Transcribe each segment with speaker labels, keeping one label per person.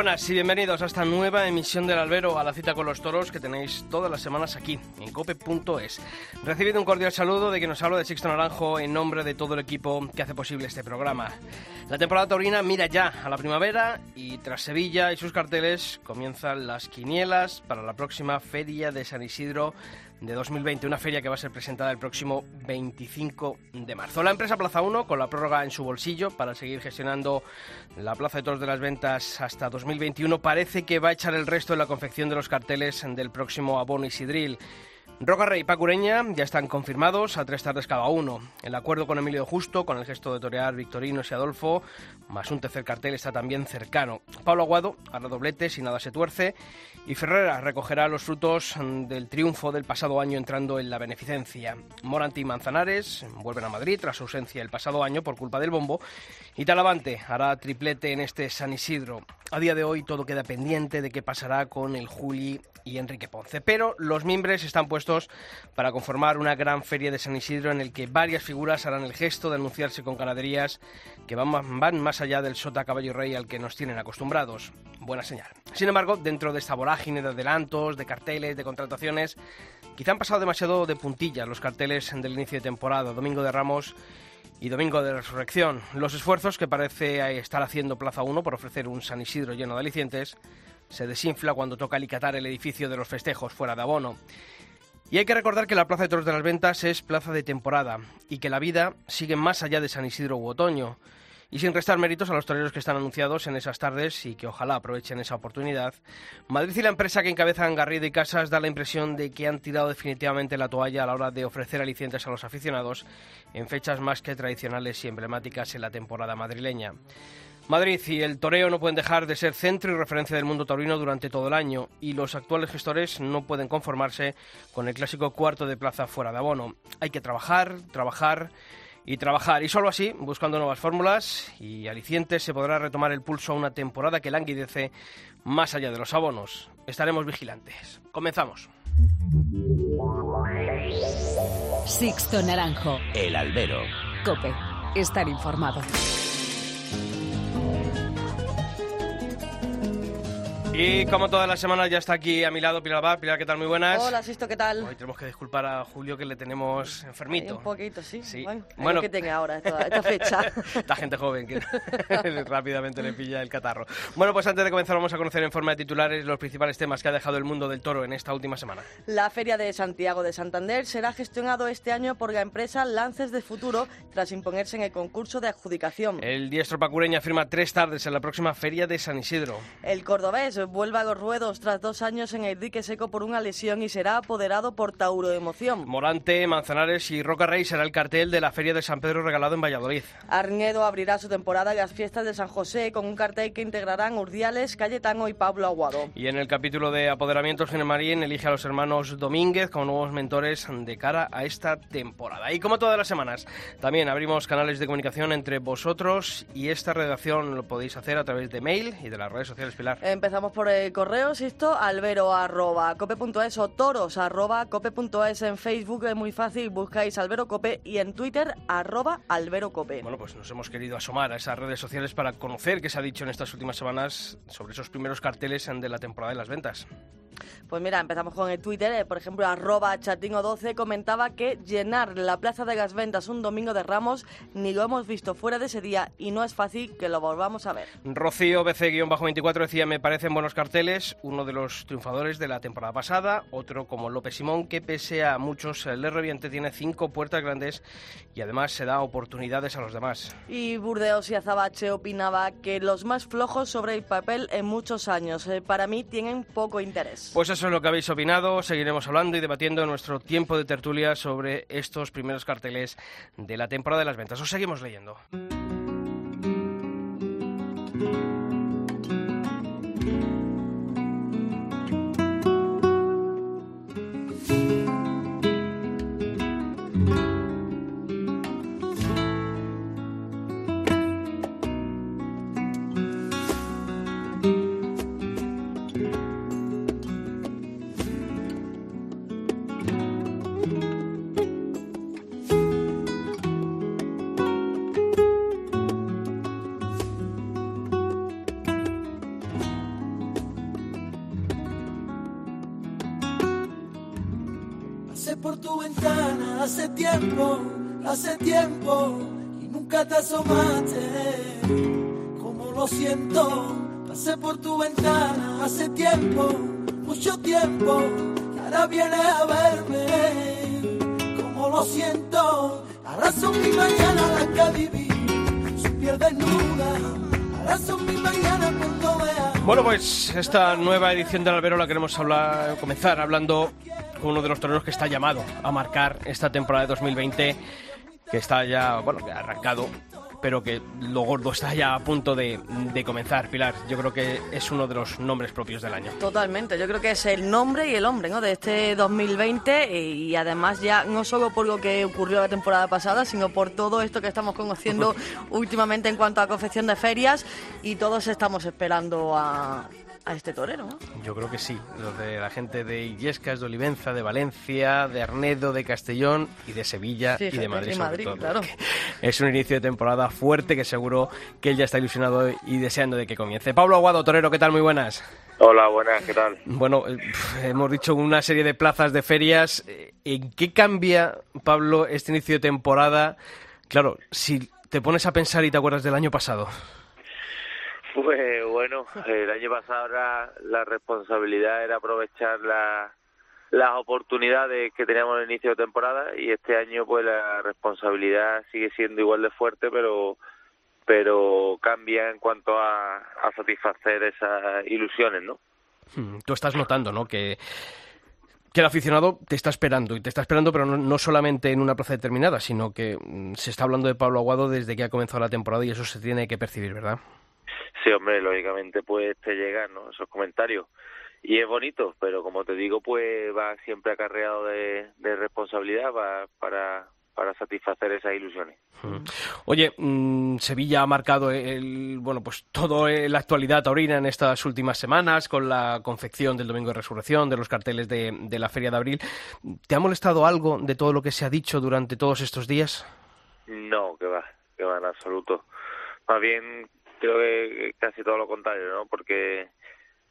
Speaker 1: Buenas y bienvenidos a esta nueva emisión del Albero, a la cita con los toros que tenéis todas las semanas aquí, en cope.es. Recibido un cordial saludo de quien nos habla de Sixto Naranjo en nombre de todo el equipo que hace posible este programa. La temporada taurina mira ya a la primavera y tras Sevilla y sus carteles comienzan las quinielas para la próxima Feria de San Isidro de 2020, una feria que va a ser presentada el próximo 25 de marzo. La empresa Plaza 1, con la prórroga en su bolsillo para seguir gestionando la Plaza de Toros de las Ventas hasta 2021, parece que va a echar el resto en la confección de los carteles del próximo abono Isidril. Roca Rey y Pacureña ya están confirmados a tres tardes cada uno. El acuerdo con Emilio Justo, con el gesto de torear Victorinos y Adolfo, más un tercer cartel está también cercano. Pablo Aguado hará doblete si nada se tuerce y Ferrera recogerá los frutos del triunfo del pasado año entrando en la beneficencia. Moranti y Manzanares vuelven a Madrid tras su ausencia el pasado año por culpa del bombo y Talavante hará triplete en este San Isidro. A día de hoy todo queda pendiente de qué pasará con el Juli y Enrique Ponce, pero los miembros están puestos para conformar una gran feria de San Isidro en el que varias figuras harán el gesto de anunciarse con ganaderías que van más, van más allá del sota caballo rey al que nos tienen acostumbrados. Buena señal. Sin embargo, dentro de esta vorágine de adelantos, de carteles, de contrataciones, quizá han pasado demasiado de puntillas los carteles del inicio de temporada, Domingo de Ramos y Domingo de Resurrección. Los esfuerzos que parece estar haciendo Plaza 1 por ofrecer un San Isidro lleno de alicientes se desinfla cuando toca alicatar el edificio de los festejos fuera de abono. Y hay que recordar que la Plaza de Toros de las Ventas es plaza de temporada y que la vida sigue más allá de San Isidro u otoño. Y sin restar méritos a los toreros que están anunciados en esas tardes y que ojalá aprovechen esa oportunidad, Madrid y la empresa que encabezan Garrido y Casas da la impresión de que han tirado definitivamente la toalla a la hora de ofrecer alicientes a los aficionados en fechas más que tradicionales y emblemáticas en la temporada madrileña. Madrid y el toreo no pueden dejar de ser centro y referencia del mundo taurino durante todo el año y los actuales gestores no pueden conformarse con el clásico cuarto de plaza fuera de abono. Hay que trabajar, trabajar y trabajar y solo así, buscando nuevas fórmulas y alicientes, se podrá retomar el pulso a una temporada que languidece más allá de los abonos. Estaremos vigilantes. Comenzamos.
Speaker 2: Sixto Naranjo.
Speaker 3: El albero.
Speaker 2: Cope. Estar informado.
Speaker 1: Y como todas las semanas ya está aquí a mi lado Pilar Abad. Pilar, ¿qué tal? Muy buenas.
Speaker 4: Hola, Sisto, ¿qué tal?
Speaker 1: Hoy tenemos que disculpar a Julio que le tenemos enfermito.
Speaker 4: Hay un poquito, sí.
Speaker 1: Sí.
Speaker 4: Bueno,
Speaker 1: Bueno.
Speaker 4: bueno. que tenga ahora esta, esta fecha.
Speaker 1: Esta gente joven que rápidamente le pilla el catarro. Bueno, pues antes de comenzar vamos a conocer en forma de titulares los principales temas que ha dejado el mundo del toro en esta última semana.
Speaker 4: La Feria de Santiago de Santander será gestionado este año por la empresa Lances de Futuro tras imponerse en el concurso de adjudicación.
Speaker 1: El diestro pacureña firma tres tardes en la próxima feria de San Isidro.
Speaker 4: El cordobés vuelve a los ruedos tras dos años en el dique seco por una lesión y será apoderado por Tauro Emoción.
Speaker 1: Morante, Manzanares y Roca Rey será el cartel de la feria de San Pedro regalado en Valladolid.
Speaker 4: Arnedo abrirá su temporada en las fiestas de San José con un cartel que integrarán Urdiales, Cayetano y Pablo Aguado.
Speaker 1: Y en el capítulo de apoderamientos, General Marín elige a los hermanos Domínguez como nuevos mentores de cara a esta temporada. Y como todas las semanas, también abrimos canales de comunicación entre vosotros y esta redacción lo podéis hacer a través de mail y de las redes sociales, Pilar.
Speaker 4: Empezamos por el correo, Sisto, albero arroba cope.es o toros arroba cope.es en Facebook, es muy fácil, buscáis albero cope y en Twitter arroba albero cope.
Speaker 1: Bueno, pues nos hemos querido asomar a esas redes sociales para conocer qué se ha dicho en estas últimas semanas sobre esos primeros carteles de la temporada de las ventas.
Speaker 4: Pues mira, empezamos con el Twitter, eh, por ejemplo, arroba chatingo12 comentaba que llenar la Plaza de las Ventas un domingo de Ramos ni lo hemos visto fuera de ese día y no es fácil que lo volvamos a ver.
Speaker 1: Rocío BC-24 decía, me parecen buenos carteles, uno de los triunfadores de la temporada pasada, otro como López Simón, que pese a muchos el de reviente tiene cinco puertas grandes y además se da oportunidades a los demás.
Speaker 4: Y Burdeos y Azabache opinaba que los más flojos sobre el papel en muchos años, eh, para mí tienen poco interés.
Speaker 1: Pues eso es lo que habéis opinado, seguiremos hablando y debatiendo en nuestro tiempo de tertulia sobre estos primeros carteles de la temporada de las ventas. Os seguimos leyendo.
Speaker 3: Hace tiempo, y nunca te asomaste. Como lo siento, pasé por tu ventana hace tiempo, mucho tiempo, y ahora vienes a verme. Como lo siento, ahora son mis mañanas las que viví, su piel desnuda, ahora son mis mañanas cuando vea.
Speaker 1: Bueno, pues esta nueva edición del Albero la queremos hablar, comenzar hablando con uno de los toreros que está llamado a marcar esta temporada de 2020, que está ya, bueno, que ha arrancado, pero que lo gordo está ya a punto de, de comenzar. Pilar, yo creo que es uno de los nombres propios del año.
Speaker 4: Totalmente, yo creo que es el nombre y el hombre ¿no? de este 2020 y además ya no solo por lo que ocurrió la temporada pasada, sino por todo esto que estamos conociendo últimamente en cuanto a confección de ferias y todos estamos esperando a, a este torero. ¿no?
Speaker 1: Yo creo que sí, los de la gente de Illescas, de Olivenza, de Valencia, de Arnedo, de Castellón y de Sevilla
Speaker 4: Sí,
Speaker 1: y de Madrid,
Speaker 4: y
Speaker 1: sobre
Speaker 4: Madrid,
Speaker 1: todo.
Speaker 4: claro.
Speaker 1: Es un inicio de temporada fuerte que seguro que él ya está ilusionado y deseando de que comience. Pablo Aguado, torero, ¿qué tal? Muy buenas.
Speaker 5: Hola, buenas, ¿qué tal?
Speaker 1: Bueno, eh, hemos dicho una serie de plazas de ferias. Eh, ¿En qué cambia, Pablo, este inicio de temporada? Claro, si te pones a pensar y te acuerdas del año pasado.
Speaker 5: Pues bueno, el año pasado era- la responsabilidad era aprovechar la- las oportunidades que teníamos en el inicio de temporada y este año pues la responsabilidad sigue siendo igual de fuerte, pero pero cambia en cuanto a, a satisfacer esas ilusiones, ¿no?
Speaker 1: Hmm, Tú estás notando, ¿no? Que, que el aficionado te está esperando, y te está esperando, pero no, no solamente en una plaza determinada, sino que mm, se está hablando de Pablo Aguado desde que ha comenzado la temporada y eso se tiene que percibir, ¿verdad?
Speaker 5: Sí, hombre, lógicamente pues te llegan ¿no? esos comentarios. Y es bonito, pero como te digo, pues va siempre acarreado de, de responsabilidad va para, para satisfacer esas ilusiones.
Speaker 1: Mm. Oye, mm, Sevilla ha marcado el, bueno, pues todo la actualidad taurina en estas últimas semanas con la confección del Domingo de Resurrección, de los carteles de, de la Feria de Abril. ¿Te ha molestado algo de todo lo que se ha dicho durante todos estos días?
Speaker 5: No, que va, que va en absoluto. Más bien creo que casi todo lo contrario, ¿no? Porque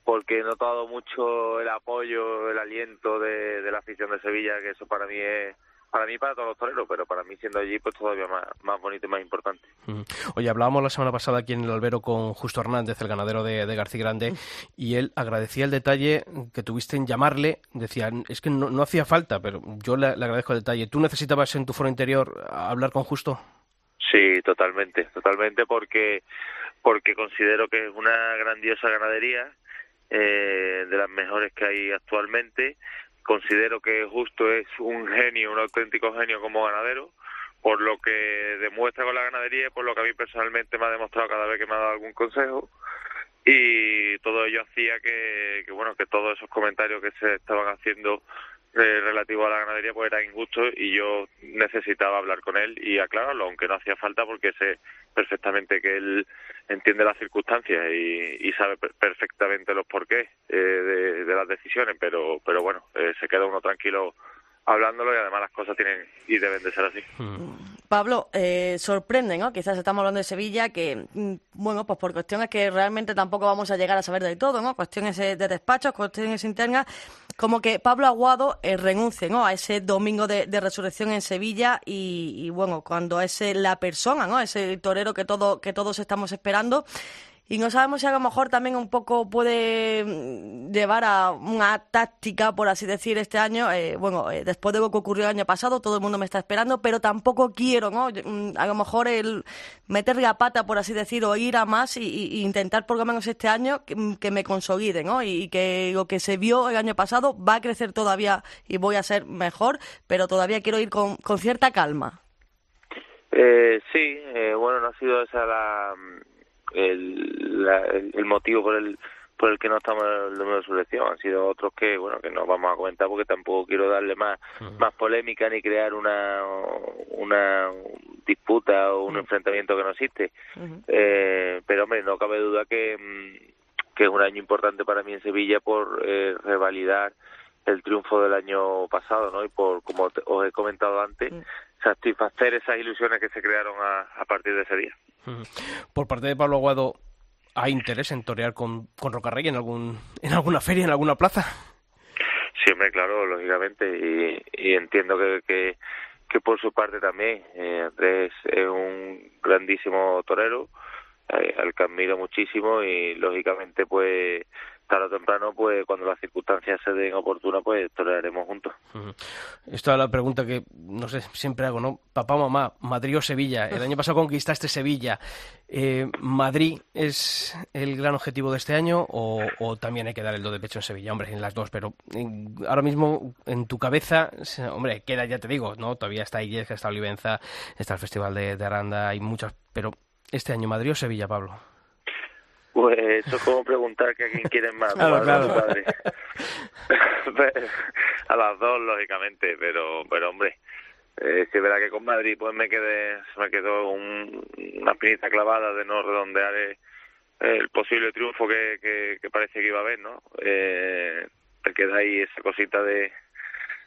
Speaker 5: porque he notado mucho el apoyo, el aliento de, de la afición de Sevilla, que eso para mí es para mí para todos los toreros, pero para mí siendo allí pues todavía más, más bonito y más importante.
Speaker 1: Mm. Oye, hablábamos la semana pasada aquí en el albero con Justo Hernández, el ganadero de, de García Grande, y él agradecía el detalle que tuviste en llamarle. Decía, es que no, no hacía falta, pero yo le, le agradezco el detalle. ¿Tú necesitabas en tu foro interior hablar con Justo?
Speaker 5: Sí, totalmente, totalmente, porque porque considero que es una grandiosa ganadería, eh, de las mejores que hay actualmente. Considero que Justo es un genio, un auténtico genio como ganadero, por lo que demuestra con la ganadería y por lo que a mí personalmente me ha demostrado cada vez que me ha dado algún consejo. Y todo ello hacía que, que bueno, que todos esos comentarios que se estaban haciendo eh, relativo a la ganadería pues era injusto y yo necesitaba hablar con él y aclararlo, aunque no hacía falta porque sé perfectamente que él entiende las circunstancias y, y sabe per- perfectamente los porqués eh, de, de las decisiones, pero pero bueno, eh, se queda uno tranquilo hablándolo y además las cosas tienen y deben de ser así.
Speaker 4: Pablo, eh, sorprende, ¿no? Quizás estamos hablando de Sevilla, que, mm, bueno, pues por cuestiones que realmente tampoco vamos a llegar a saber del todo, ¿no? Cuestiones eh, de despachos, cuestiones internas, como que Pablo Aguado eh, renuncie, ¿no? A ese domingo de, resurrección en Sevilla y, bueno, cuando es la persona, ¿no? Ese torero que, todo, que todos estamos esperando. Y no sabemos si a lo mejor también un poco puede mm, llevar a una táctica, por así decir, este año. Eh, bueno, eh, después de lo que ocurrió el año pasado, todo el mundo me está esperando, pero tampoco quiero, ¿no? Mm, A lo mejor el meter la pata, por así decir, o ir a más y, intentar por lo menos este año que, mm, que me consolide, ¿no? Y, que lo que se vio el año pasado va a crecer todavía y voy a ser mejor, pero todavía quiero ir con, con cierta calma.
Speaker 5: Eh, sí, eh, bueno, no ha sido esa la, el, la- el, motivo por el por el que no estamos en el número de selección. Han sido otros que, bueno, que no vamos a comentar porque tampoco quiero darle más más polémica ni crear una una disputa o un enfrentamiento que no existe. Eh, pero, hombre, no cabe duda que, mm, que es un año importante para mí en Sevilla por eh, revalidar el triunfo del año pasado, ¿no? Y por, como te- os he comentado antes, satisfacer esas ilusiones que se crearon a, a partir de ese día.
Speaker 1: Por parte de Pablo Aguado, ¿hay interés en torear con, con Rocarrey en, algún, en alguna feria, en alguna plaza?
Speaker 5: Siempre, claro, lógicamente, y, y entiendo que, que, que, por su parte también. Eh, Andrés es un grandísimo torero, eh, al que admiro muchísimo y lógicamente pues tarde o temprano, pues cuando las circunstancias se den oportunas, pues torearemos juntos.
Speaker 1: Esta es la pregunta que, no sé, siempre hago, ¿no? Papá, mamá, Madrid o Sevilla. El año pasado conquistaste Sevilla. Eh, ¿Madrid es el gran objetivo de este año o, también hay que dar el do de pecho en Sevilla? Hombre, en las dos, pero ahora mismo en tu cabeza, hombre, queda, ya te digo, ¿no? Todavía está Illesca, está Olivenza, está el Festival de, de Aranda, hay muchas, pero este año, ¿Madrid o Sevilla, Pablo?
Speaker 5: Pues eso es como preguntar que a quién quieren más,
Speaker 1: claro, claro.
Speaker 5: padre. a las dos, lógicamente, pero, pero hombre, eh, si es verdad que con Madrid pues me quedé, me quedó un, una pinita clavada de no redondear el, el posible triunfo que, que, que, parece que iba a haber, ¿no? Eh, te queda ahí esa cosita de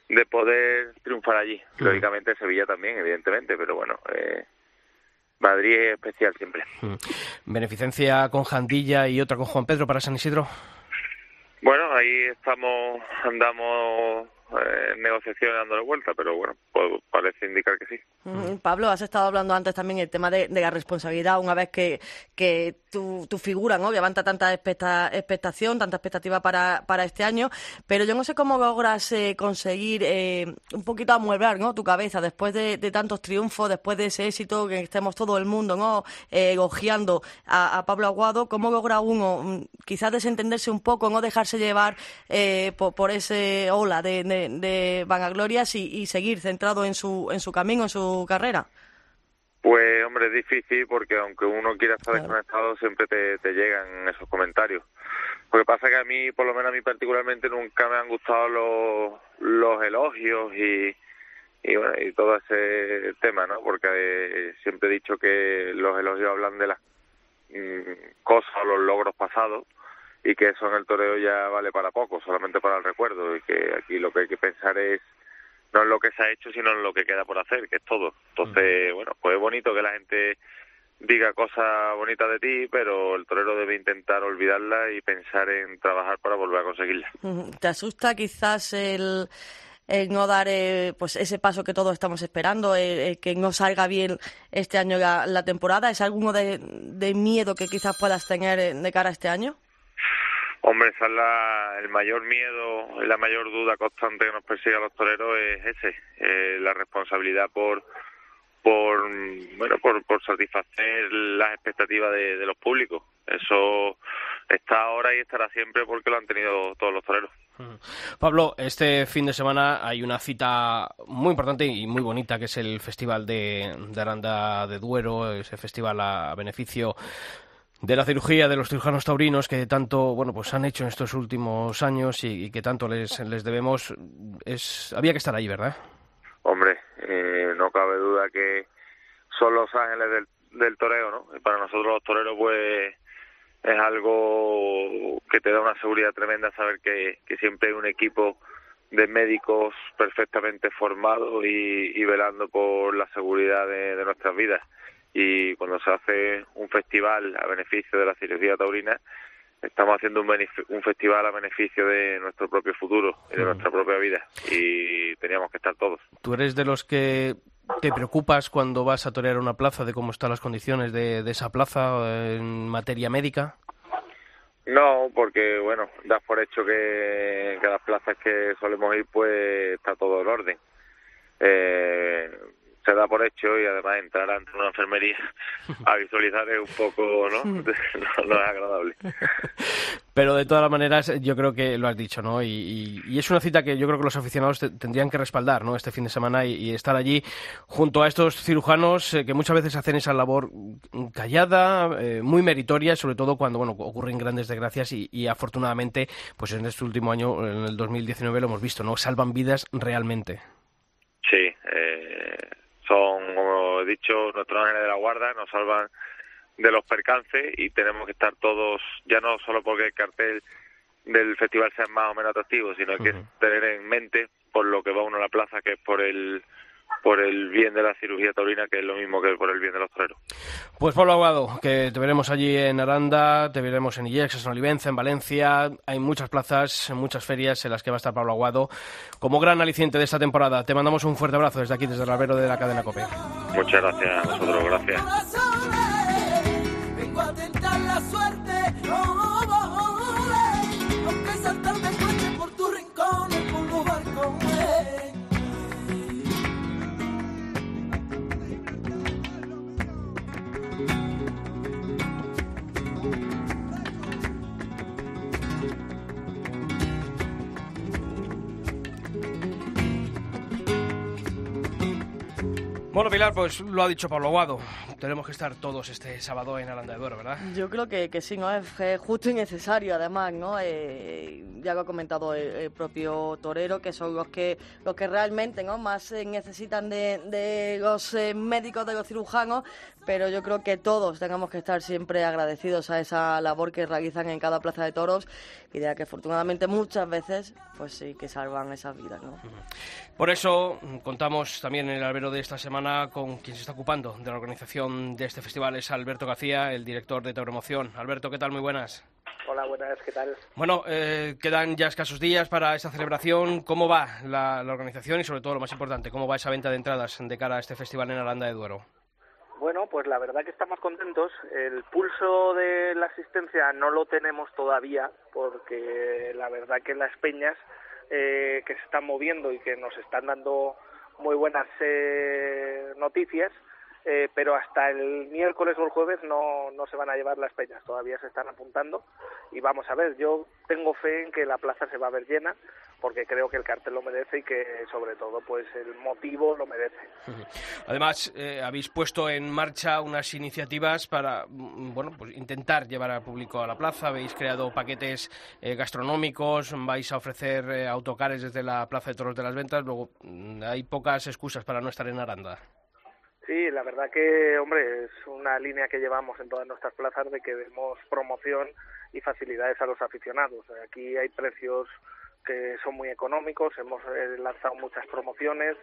Speaker 5: de poder triunfar allí. Lógicamente Sevilla también, evidentemente, pero bueno, eh, Madrid es especial siempre.
Speaker 1: ¿Beneficencia con Jandilla y otra con Juan Pedro para San Isidro?
Speaker 5: Bueno, ahí estamos, andamos eh, negociaciones dándole vuelta, pero bueno, pues parece indicar que sí.
Speaker 4: Mm, Pablo, has estado hablando antes también el tema de, la responsabilidad, una vez que, que tu, tu, figura ¿no? levanta tanta expecta, expectación, tanta expectativa para, para este año, pero yo no sé cómo logras eh, conseguir eh, un poquito amueblar ¿no? tu cabeza después de, tantos triunfos, después de ese éxito que estemos todo el mundo ¿no? Eh, elogiando a, a, Pablo Aguado, ¿cómo logra uno mm, quizás desentenderse un poco, no dejarse llevar eh, por, por, ese ola de, de vanaglorias y, y seguir centrado en su, en su camino, en su carrera?
Speaker 5: Pues, hombre, es difícil porque aunque uno quiera estar claro. desconectado, siempre te, te, llegan esos comentarios. Lo que pasa es que a mí, por lo menos a mí particularmente, nunca me han gustado los, los elogios y, y, bueno, y todo ese tema, ¿no? Porque eh, siempre he dicho que los elogios hablan de las mmm, cosas o los logros pasados y que eso en el toreo ya vale para poco, solamente para el recuerdo y que aquí lo que hay que pensar es no en lo que se ha hecho, sino en lo que queda por hacer, que es todo. Entonces, bueno, pues es bonito que la gente diga cosas bonitas de ti, pero el torero debe intentar olvidarla y pensar en trabajar para volver a conseguirla.
Speaker 4: ¿Te asusta quizás el, el no dar eh, pues ese paso que todos estamos esperando, eh, eh, que no salga bien este año la, la temporada? ¿Es alguno de, de, miedo que quizás puedas tener de cara a este año?
Speaker 5: Hombre, esa es la, el mayor miedo, la mayor duda constante que nos persigue a los toreros es ese, eh, la responsabilidad por por bueno por, por satisfacer las expectativas de, los públicos. Eso está ahora y estará siempre porque lo han tenido todos los toreros.
Speaker 1: Pablo, este fin de semana hay una cita muy importante y muy bonita que es el Festival de Aranda de Duero, ese festival a beneficio de la cirugía de los cirujanos taurinos que tanto bueno pues han hecho en estos últimos años y, que tanto les, les debemos es había que estar ahí verdad
Speaker 5: hombre eh, no cabe duda que son los ángeles del, del toreo no y para nosotros los toreros pues es algo que te da una seguridad tremenda saber que, que siempre hay un equipo de médicos perfectamente formados y, velando por la seguridad de nuestras vidas y cuando se hace un festival a beneficio de la cirugía taurina, estamos haciendo un, un festival a beneficio de nuestro propio futuro y de nuestra propia vida y teníamos que estar todos.
Speaker 1: ¿Tú eres de los que te preocupas cuando vas a torear una plaza de cómo están las condiciones de, de esa plaza en materia médica?
Speaker 5: No, porque bueno, das por hecho que, que las plazas que solemos ir pues está todo en orden. Eh, se da por hecho y además entrar ante una enfermería a visualizar es un poco, ¿no? no, no es agradable.
Speaker 1: Pero de todas maneras, yo creo que lo has dicho, ¿no? Y, y, y es una cita que yo creo que los aficionados te, tendrían que respaldar, ¿no? Este fin de semana y, y estar allí junto a estos cirujanos eh, que muchas veces hacen esa labor callada, eh, muy meritoria, sobre todo cuando, bueno, ocurren grandes desgracias y, afortunadamente, pues en este último año, en el 2019, lo hemos visto, ¿no? Salvan vidas realmente.
Speaker 5: Sí, eh, he dicho, nuestros ángeles de la guarda, nos salvan de los percances y tenemos que estar todos, ya no solo porque el cartel del festival sea más o menos atractivo, sino que uh -huh. tener en mente por lo que va uno a la plaza, que es por el por el bien de la cirugía taurina, que es lo mismo que por el bien de los toreros.
Speaker 1: Pues Pablo Aguado, que te veremos allí en Aranda, te veremos en Illex, en Olivenza, en Valencia. Hay muchas plazas, muchas ferias en las que va a estar Pablo Aguado como gran aliciente de esta temporada. Te mandamos un fuerte abrazo desde aquí, desde el albero de la cadena COPE.
Speaker 5: Muchas gracias a vosotros, gracias.
Speaker 1: Bueno, Pilar, pues lo ha dicho Pablo Aguado. Tenemos que estar todos este sábado en Aranda de Duero, ¿verdad?
Speaker 4: Yo creo que, que sí, ¿no? Es justo y necesario, además, ¿no? Eh, ya lo ha comentado el, propio torero, que son los que los que realmente ¿no? más eh, necesitan de, de los eh, médicos, de los cirujanos, pero yo creo que todos tengamos que estar siempre agradecidos a esa labor que realizan en cada plaza de toros y de la que afortunadamente muchas veces, pues sí, que salvan esas vidas, ¿no?
Speaker 1: Por eso mm, contamos también en el albero de esta semana con quien se está ocupando de la organización de este festival, es Alberto García, el director de Tauromoción. Alberto, ¿qué tal? Muy buenas.
Speaker 6: Hola, buenas, ¿qué tal?
Speaker 1: Bueno, eh, quedan ya escasos días para esta celebración. ¿Cómo va la, la organización y, sobre todo, lo más importante, cómo va esa venta de entradas de cara a este festival en Aranda de Duero?
Speaker 6: Bueno, pues la verdad que estamos contentos. El pulso de la asistencia no lo tenemos todavía porque la verdad que las peñas eh, que se están moviendo y que nos están dando muy buenas eh, noticias, eh, pero hasta el miércoles o el jueves no, no se van a llevar las peñas, todavía se están apuntando y vamos a ver, yo tengo fe en que la plaza se va a ver llena porque creo que el cartel lo merece y que sobre todo pues el motivo lo merece.
Speaker 1: Además, eh, habéis puesto en marcha unas iniciativas para mm, bueno, pues intentar llevar al público a la plaza, habéis creado paquetes eh, gastronómicos, vais a ofrecer eh, autocares desde la Plaza de Toros de las Ventas, luego mm, hay pocas excusas para no estar en Aranda.
Speaker 6: Sí, la verdad que, hombre, es una línea que llevamos en todas nuestras plazas de que demos promoción y facilidades a los aficionados. Aquí hay precios que son muy económicos, hemos eh, lanzado muchas promociones,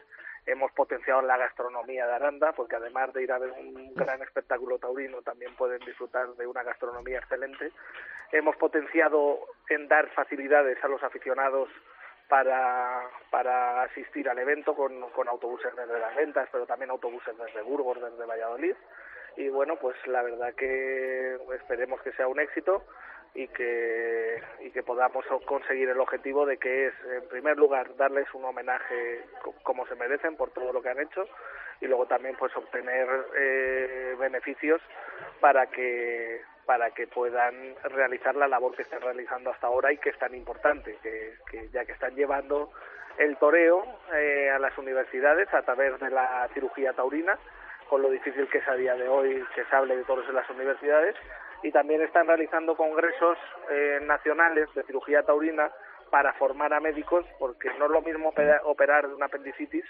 Speaker 6: hemos potenciado la gastronomía de Aranda, porque además de ir a ver un gran espectáculo taurino, también pueden disfrutar de una gastronomía excelente. Hemos potenciado en dar facilidades a los aficionados para, para asistir al evento con, con autobuses desde las ventas, pero también autobuses desde Burgos, desde Valladolid. Y bueno, pues la verdad que esperemos que sea un éxito y que, y que podamos conseguir el objetivo de que es, en primer lugar, darles un homenaje co- como se merecen por todo lo que han hecho y luego también pues obtener eh, beneficios para que para que puedan realizar la labor que están realizando hasta ahora y que es tan importante, que, que ya que están llevando el toreo eh, a las universidades a través de la cirugía taurina, con lo difícil que es a día de hoy que se hable de toros en las universidades, y también están realizando congresos eh, nacionales de cirugía taurina para formar a médicos, porque no es lo mismo opera- operar de una apendicitis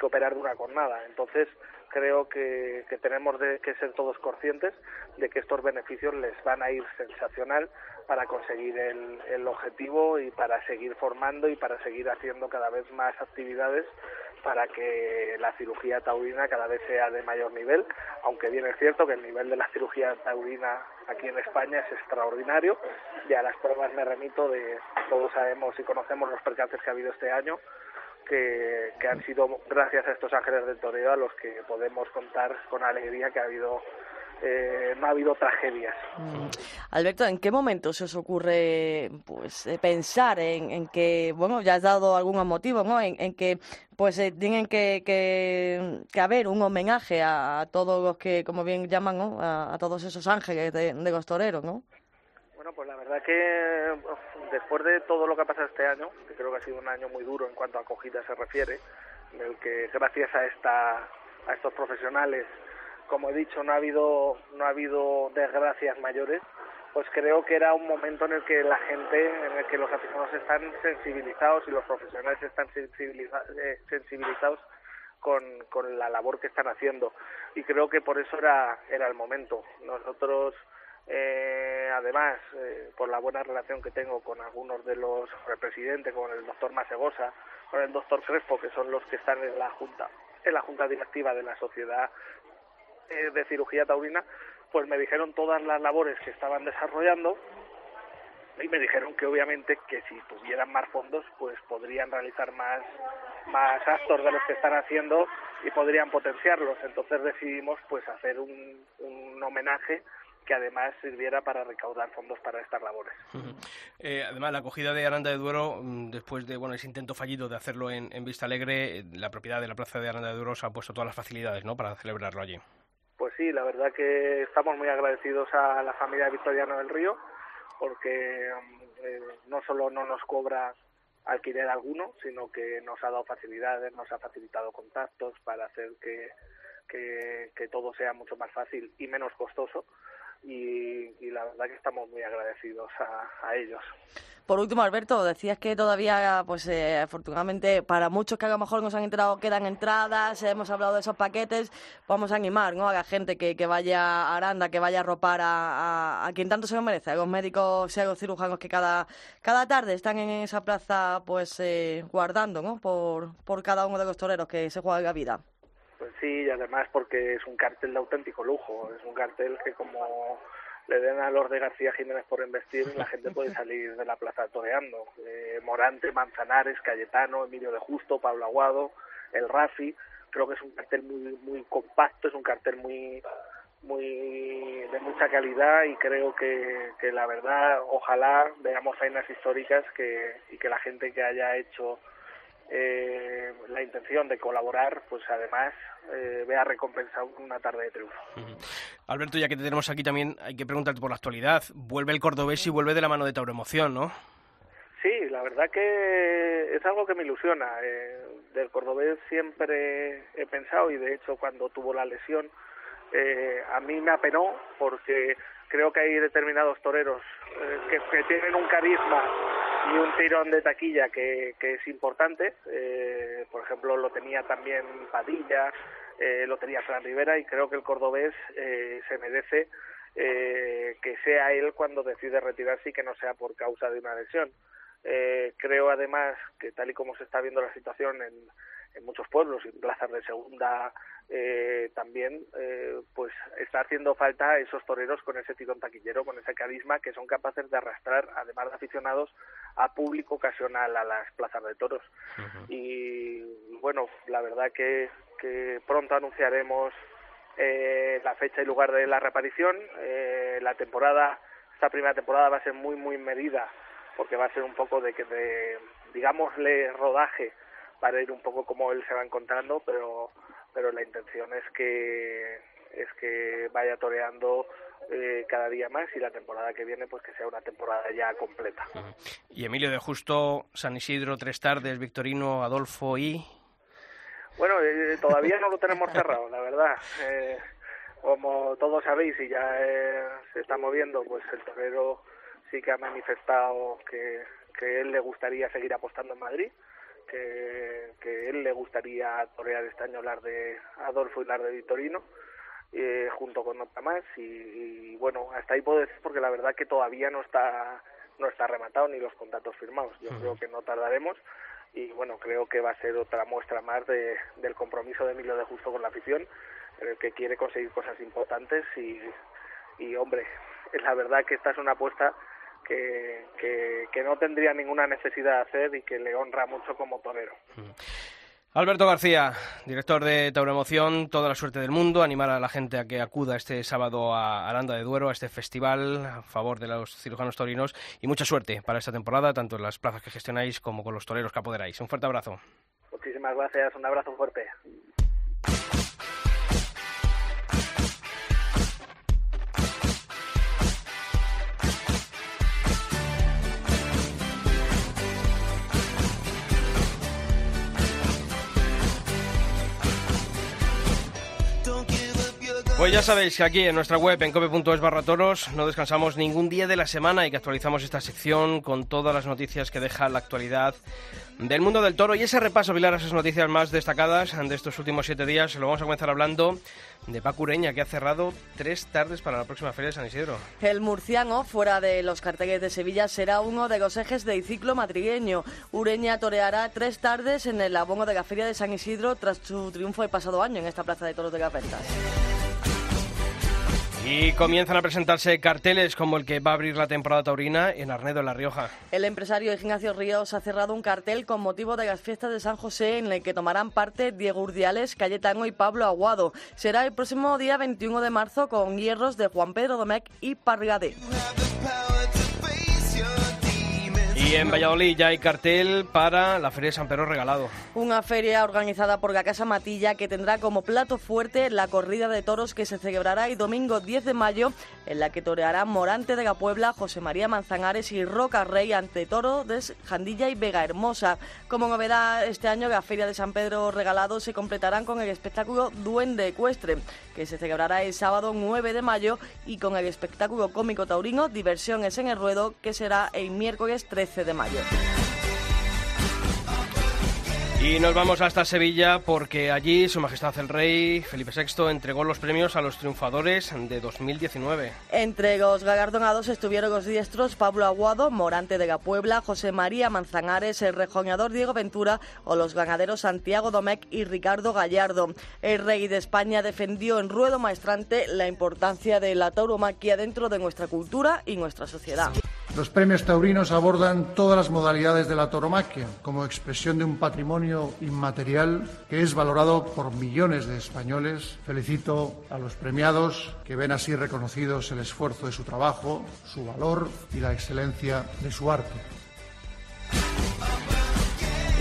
Speaker 6: que operar de una cornada. Entonces, creo que, tenemos de- que ser todos conscientes de que estos beneficios les van a ir sensacional para conseguir el, el objetivo y para seguir formando y para seguir haciendo cada vez más actividades para que la cirugía taurina cada vez sea de mayor nivel, aunque bien es cierto que el nivel de la cirugía taurina aquí en España es extraordinario y a las pruebas me remito de todos sabemos y conocemos los percances que ha habido este año que, que han sido gracias a estos ángeles del toreo a los que podemos contar con alegría que ha habido eh, no ha habido tragedias.
Speaker 4: Mm. Alberto, ¿en qué momento se os ocurre pues eh, pensar en, que, bueno, ya has dado algunos motivos, ¿no? En, que pues eh, tienen que, que, haber un homenaje a, a todos los que, como bien llaman, ¿no? A, a todos esos ángeles de, de los toreros, ¿no?
Speaker 6: Bueno, pues la verdad que después de todo lo que ha pasado este año, que creo que ha sido un año muy duro en cuanto a acogida se refiere, en el que gracias a esta a estos profesionales, como he dicho, no ha habido no ha habido desgracias mayores, pues creo que era un momento en el que la gente, en el que los aficionados están sensibilizados y los profesionales están sensibiliza- eh, sensibilizados con, con la labor que están haciendo y creo que por eso era era el momento. Nosotros eh, además, eh, por la buena relación que tengo con algunos de los con el presidente, con el doctor Masegosa, con el doctor Crespo, que son los que están en la Junta en la junta directiva de la sociedad eh, de cirugía taurina, pues me dijeron todas las labores que estaban desarrollando y me dijeron que obviamente que si tuvieran más fondos pues podrían realizar más más actos de los que están haciendo y podrían potenciarlos. Entonces decidimos pues hacer un, un homenaje que además sirviera para recaudar fondos para estas labores.
Speaker 1: Eh, además, la acogida de Aranda de Duero, mm, después de bueno ese intento fallido de hacerlo en, en Vista Alegre, la propiedad de la Plaza de Aranda de Duero se ha puesto todas las facilidades ¿no? para celebrarlo allí.
Speaker 6: Pues sí, la verdad que estamos muy agradecidos a la familia de Victoriano del Río porque mm, eh, no solo no nos cobra alquiler alguno, sino que nos ha dado facilidades, nos ha facilitado contactos para hacer que, que, que todo sea mucho más fácil y menos costoso y, y la verdad que estamos muy agradecidos a, ellos.
Speaker 4: Por último, Alberto, decías que todavía, pues eh, afortunadamente, para muchos que a lo mejor nos han enterado quedan entradas, hemos hablado de esos paquetes, vamos a animar ¿no? a la gente que, que vaya a Aranda, que vaya a ropar a, a, a, quien tanto se lo merece, a los médicos y a los cirujanos que cada, cada tarde están en esa plaza pues eh, guardando ¿no? por, por cada uno de los toreros que se juega la vida.
Speaker 6: Pues sí, y además porque es un cartel de auténtico lujo, es un cartel que como le den a los de García Jiménez por investir, la gente puede salir de la plaza toreando. Eh, Morante, Manzanares, Cayetano, Emilio de Justo, Pablo Aguado, el Rafi. Creo que es un cartel muy muy compacto, es un cartel muy muy de mucha calidad y creo que, que la verdad ojalá veamos faenas históricas que y que la gente que haya hecho eh, la intención de colaborar, pues además eh, vea recompensado una tarde de triunfo.
Speaker 1: Uh -huh. Alberto, ya que te tenemos aquí también, hay que preguntarte por la actualidad. Vuelve el cordobés y vuelve de la mano de Tauroemoción, ¿no?
Speaker 6: Sí, la verdad que es algo que me ilusiona. Eh, del cordobés siempre he pensado y de hecho cuando tuvo la lesión eh, a mí me apenó porque creo que hay determinados toreros eh, que, que, tienen un carisma y un tirón de taquilla que, que es importante. Eh, por ejemplo, lo tenía también Padilla, eh, lo tenía Fran Rivera y creo que el cordobés eh, se merece eh, que sea él cuando decide retirarse y que no sea por causa de una lesión. Eh, creo además que tal y como se está viendo la situación en, en muchos pueblos y plazas de segunda eh, también eh, pues está haciendo falta esos toreros con ese tirón taquillero, con ese carisma que son capaces de arrastrar, además de aficionados, a público ocasional a las plazas de toros. Uh -huh. Y bueno, la verdad que, que pronto anunciaremos eh, la fecha y lugar de la reaparición. Eh, la temporada, esta primera temporada va a ser muy, muy medida porque va a ser un poco de que de, digámosle, rodaje para ir un poco como él se va encontrando, pero pero la intención es que es que vaya toreando eh, cada día más y la temporada que viene pues que sea una temporada ya completa.
Speaker 1: Uh -huh. Y Emilio de Justo, San Isidro, tres tardes, Victorino, Adolfo y...
Speaker 6: Bueno, eh, todavía no lo tenemos cerrado, la verdad. Eh, como todos sabéis y ya eh, se está moviendo, pues el torero sí que ha manifestado que, que él le gustaría seguir apostando en Madrid que, que él le gustaría torear este año las de Adolfo y las de Vitorino, eh, junto con otra más. Y, y, bueno, hasta ahí puedo decir porque la verdad que todavía no está no está rematado ni los contratos firmados. Yo uh -huh. creo que no tardaremos y bueno, creo que va a ser otra muestra más de, del compromiso de Emilio de Justo con la afición, en el que quiere conseguir cosas importantes y, y hombre, la verdad que esta es una apuesta que, que, que, no tendría ninguna necesidad de hacer y que le honra mucho como torero.
Speaker 1: Alberto García, director de Tauroemoción, toda la suerte del mundo, animar a la gente a que acuda este sábado a Aranda de Duero, a este festival a favor de los cirujanos torinos y mucha suerte para esta temporada, tanto en las plazas que gestionáis como con los toreros que apoderáis. Un fuerte abrazo.
Speaker 6: Muchísimas gracias, un abrazo fuerte.
Speaker 1: Pues ya sabéis que aquí en nuestra web, en cope.es barra toros, no descansamos ningún día de la semana y que actualizamos esta sección con todas las noticias que deja la actualidad del mundo del toro. Y ese repaso, Pilar, a esas noticias más destacadas de estos últimos siete días, lo vamos a comenzar hablando de Paco Ureña, que ha cerrado tres tardes para la próxima Feria de San Isidro.
Speaker 4: El murciano, fuera de los carteles de Sevilla, será uno de los ejes del ciclo madrileño. Ureña toreará tres tardes en el abono de la Feria de San Isidro tras su triunfo el pasado año en esta Plaza de Toros de Gaventas.
Speaker 1: Y comienzan a presentarse carteles como el que va a abrir la temporada taurina en Arnedo, en La Rioja.
Speaker 4: El empresario Ignacio Ríos ha cerrado un cartel con motivo de las fiestas de San José en el que tomarán parte Diego Urdiales, Cayetano y Pablo Aguado. Será el próximo día 21 de marzo con hierros de Juan Pedro Domecq y Pargadé.
Speaker 1: Y en Valladolid ya hay cartel para la Feria de San Pedro Regalado.
Speaker 4: Una feria organizada por la Casa Matilla que tendrá como plato fuerte la corrida de toros que se celebrará el domingo 10 de mayo, en la que torearán Morante de la Puebla, José María Manzanares y Roca Rey ante toro de Jandilla y Vega Hermosa. Como novedad, este año la Feria de San Pedro Regalado se completarán con el espectáculo Duende Ecuestre, que se celebrará el sábado 9 de mayo, y con el espectáculo cómico taurino Diversiones en el Ruedo, que será el miércoles 13 de mayo.
Speaker 1: Y nos vamos hasta Sevilla porque allí Su Majestad el Rey Felipe VI entregó los premios a los triunfadores de 2019.
Speaker 4: Entre los galardonados estuvieron los diestros Pablo Aguado, Morante de la Puebla, José María Manzanares, el rejoñador Diego Ventura o los ganaderos Santiago Domecq y Ricardo Gallardo. El rey de España defendió en ruedo maestrante la importancia de la tauromaquia dentro de nuestra cultura y nuestra sociedad.
Speaker 7: Los premios taurinos abordan todas las modalidades de la tauromaquia como expresión de un patrimonio inmaterial que es valorado por millones de españoles. Felicito a los premiados que ven así reconocidos el esfuerzo de su trabajo, su valor y la excelencia de su arte.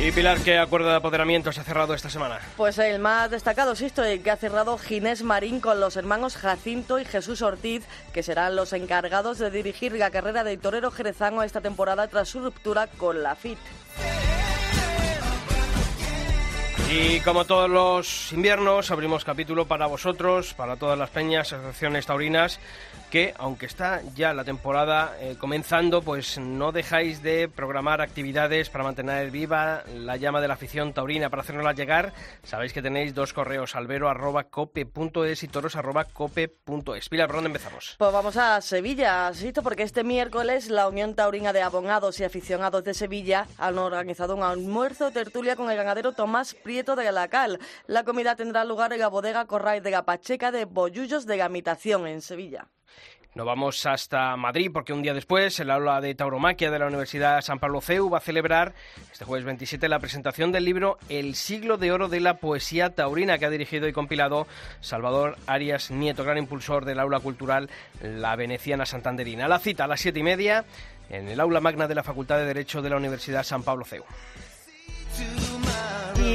Speaker 1: Y Pilar, ¿qué acuerdo de apoderamiento se ha cerrado esta semana?
Speaker 4: Pues el más destacado, Sisto, el que ha cerrado Ginés Marín con los hermanos Jacinto y Jesús Ortiz, que serán los encargados de dirigir la carrera del torero jerezano esta temporada tras su ruptura con la FIT.
Speaker 1: Y como todos los inviernos, abrimos capítulo para vosotros, para todas las peñas, asociaciones taurinas, que aunque está ya la temporada eh, comenzando, pues no dejáis de programar actividades para mantener viva la llama de la afición taurina. Para hacernosla llegar, sabéis que tenéis dos correos, albero.cope.es y toros.cope.es. Pilar, ¿por dónde empezamos?
Speaker 4: Pues vamos a Sevilla, Sisto, porque este miércoles la Unión Taurina de Abogados y Aficionados de Sevilla han organizado un almuerzo tertulia con el ganadero Tomás Prieto de la. La comida tendrá lugar en la bodega Corral de la Pacheca de Bollullos de Gamitación, en Sevilla.
Speaker 1: Nos vamos hasta Madrid porque un día después el aula de tauromaquia de la Universidad San Pablo CEU va a celebrar este jueves 27 la presentación del libro El siglo de oro de la poesía taurina que ha dirigido y compilado Salvador Arias Nieto, gran impulsor del aula cultural La Veneciana Santanderina. La cita a las siete y media en el aula magna de la Facultad de Derecho de la Universidad San Pablo CEU.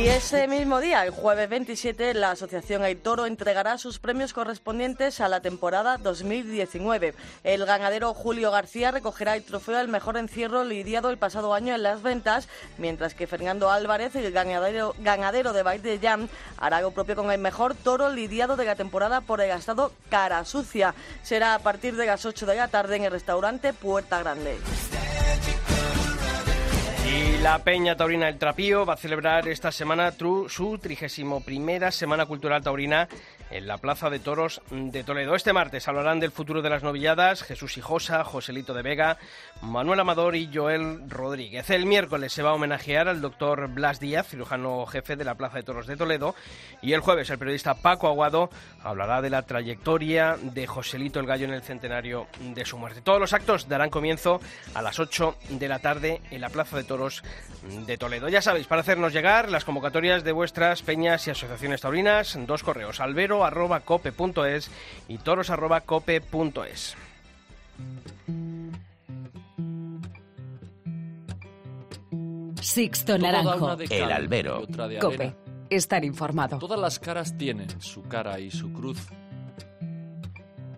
Speaker 4: Y ese mismo día, el jueves 27, la Asociación El Toro entregará sus premios correspondientes a la temporada 2019. El ganadero Julio García recogerá el trofeo al mejor encierro lidiado el pasado año en las ventas, mientras que Fernando Álvarez, el ganadero, de Baile de Jam, hará lo propio con el mejor toro lidiado de la temporada por el estado Cara Sucia. Será a partir de las 8 de la tarde en el restaurante Puerta Grande.
Speaker 1: La Peña Taurina del Trapío va a celebrar esta semana su trigésimo primera Semana Cultural Taurina en la Plaza de Toros de Toledo. Este martes hablarán del futuro de las novilladas Jesús Hijosa, Joselito de Vega, Manuel Amador y Joel Rodríguez. El miércoles se va a homenajear al doctor Blas Díaz, cirujano jefe de la Plaza de Toros de Toledo, y el jueves el periodista Paco Aguado hablará de la trayectoria de Joselito el Gallo en el centenario de su muerte. Todos los actos darán comienzo a las 8 de la tarde en la Plaza de Toros de Toledo. Ya sabéis, para hacernos llegar las convocatorias de vuestras peñas y asociaciones taurinas, dos correos, albero arroba cope.es y toros arroba cope.es.
Speaker 2: Sixto Naranjo.
Speaker 8: El albero.
Speaker 2: Cope. Estar informado.
Speaker 9: Todas las caras tienen su cara y su cruz.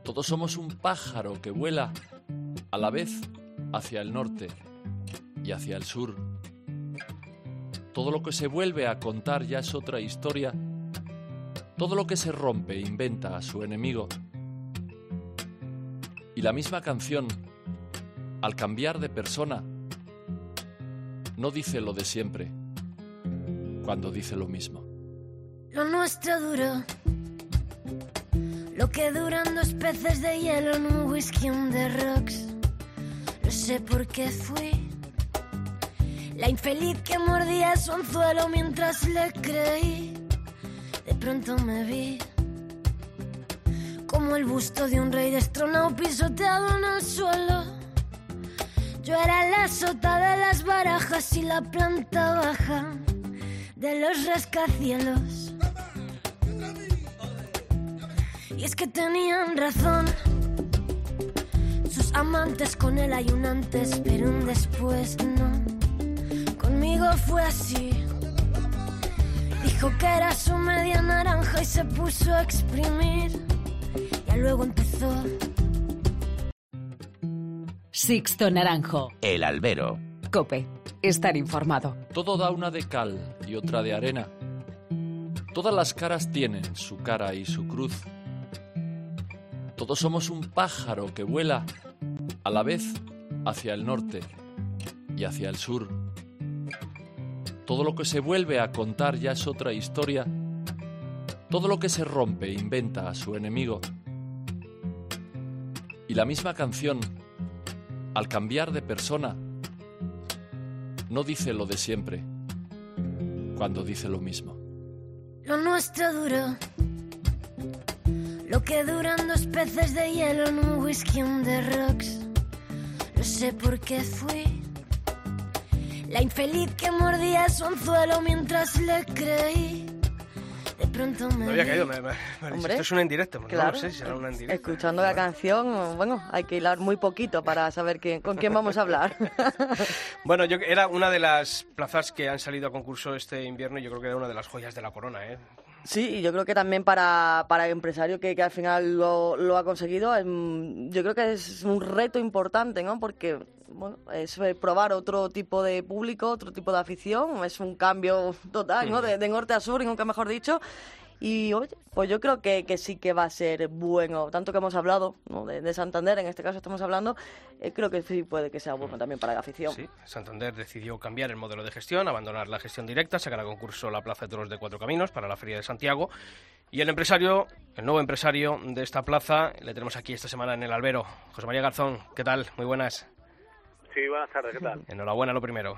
Speaker 9: Todos somos un pájaro que vuela a la vez hacia el norte y hacia el sur. Todo lo que se vuelve a contar ya es otra historia Todo lo que se rompe inventa a su enemigo. Y la misma canción, al cambiar de persona, no dice lo de siempre, cuando dice lo mismo.
Speaker 8: Lo nuestro duró. Lo que duran dos peces de hielo en un whisky on rocks. No sé por qué fui. La infeliz que mordía su anzuelo mientras le creí. De pronto me vi como el busto de un rey destronado pisoteado en el suelo. Yo era la sota de las barajas y la planta baja de los rascacielos. Y es que tenían razón. Sus amantes con él hay un antes, pero un después no. Conmigo fue así. Dijo que era su media naranja y se puso a exprimir. Ya luego empezó.
Speaker 2: Sixto Naranjo.
Speaker 10: El albero.
Speaker 2: Cope. Estar informado.
Speaker 9: Todo da una de cal y otra de arena. Todas las caras tienen su cara y su cruz. Todos somos un pájaro que vuela a la vez hacia el norte y hacia el sur. Todo lo que se vuelve a contar ya es otra historia. Todo lo que se rompe inventa a su enemigo. Y la misma canción, al cambiar de persona, no dice lo de siempre, cuando dice lo mismo.
Speaker 8: Lo nuestro duró. Lo que duran dos peces de hielo en un whisky on the rocks. No sé por qué fui. La infeliz que mordía su anzuelo mientras le creí. De pronto me.
Speaker 1: No había caído, me, me- me-
Speaker 4: Hombre.
Speaker 1: esto es una en directo. No
Speaker 4: Claro.
Speaker 1: lo sé si será una en directo.
Speaker 4: Escuchando la canción, bueno, hay que hilar muy poquito para saber quién, con quién vamos a hablar.
Speaker 1: Bueno, yo era una de las plazas que han salido a concurso este invierno y yo creo que era una de las joyas de la corona, ¿eh?
Speaker 4: Sí, y yo creo que también para, para el empresario que, que al final lo, lo ha conseguido, em, yo creo que es un reto importante, ¿no? Porque, bueno, es eh, probar otro tipo de público, otro tipo de afición, es un cambio total, ¿no? De, de norte a sur, y nunca mejor dicho. Y, oye, pues yo creo que, que sí que va a ser bueno, tanto que hemos hablado, ¿no? De, de Santander, en este caso estamos hablando, eh, creo que sí puede que sea bueno también para la afición.
Speaker 1: Sí, Santander decidió cambiar el modelo de gestión, abandonar la gestión directa, sacar a concurso la Plaza de Toros de Cuatro Caminos para la Feria de Santiago. Y el empresario, el nuevo empresario de esta plaza, le tenemos aquí esta semana en el albero. José María Garzón, ¿qué tal? Muy buenas.
Speaker 11: Sí, buenas tardes, ¿qué tal?
Speaker 1: Enhorabuena lo primero.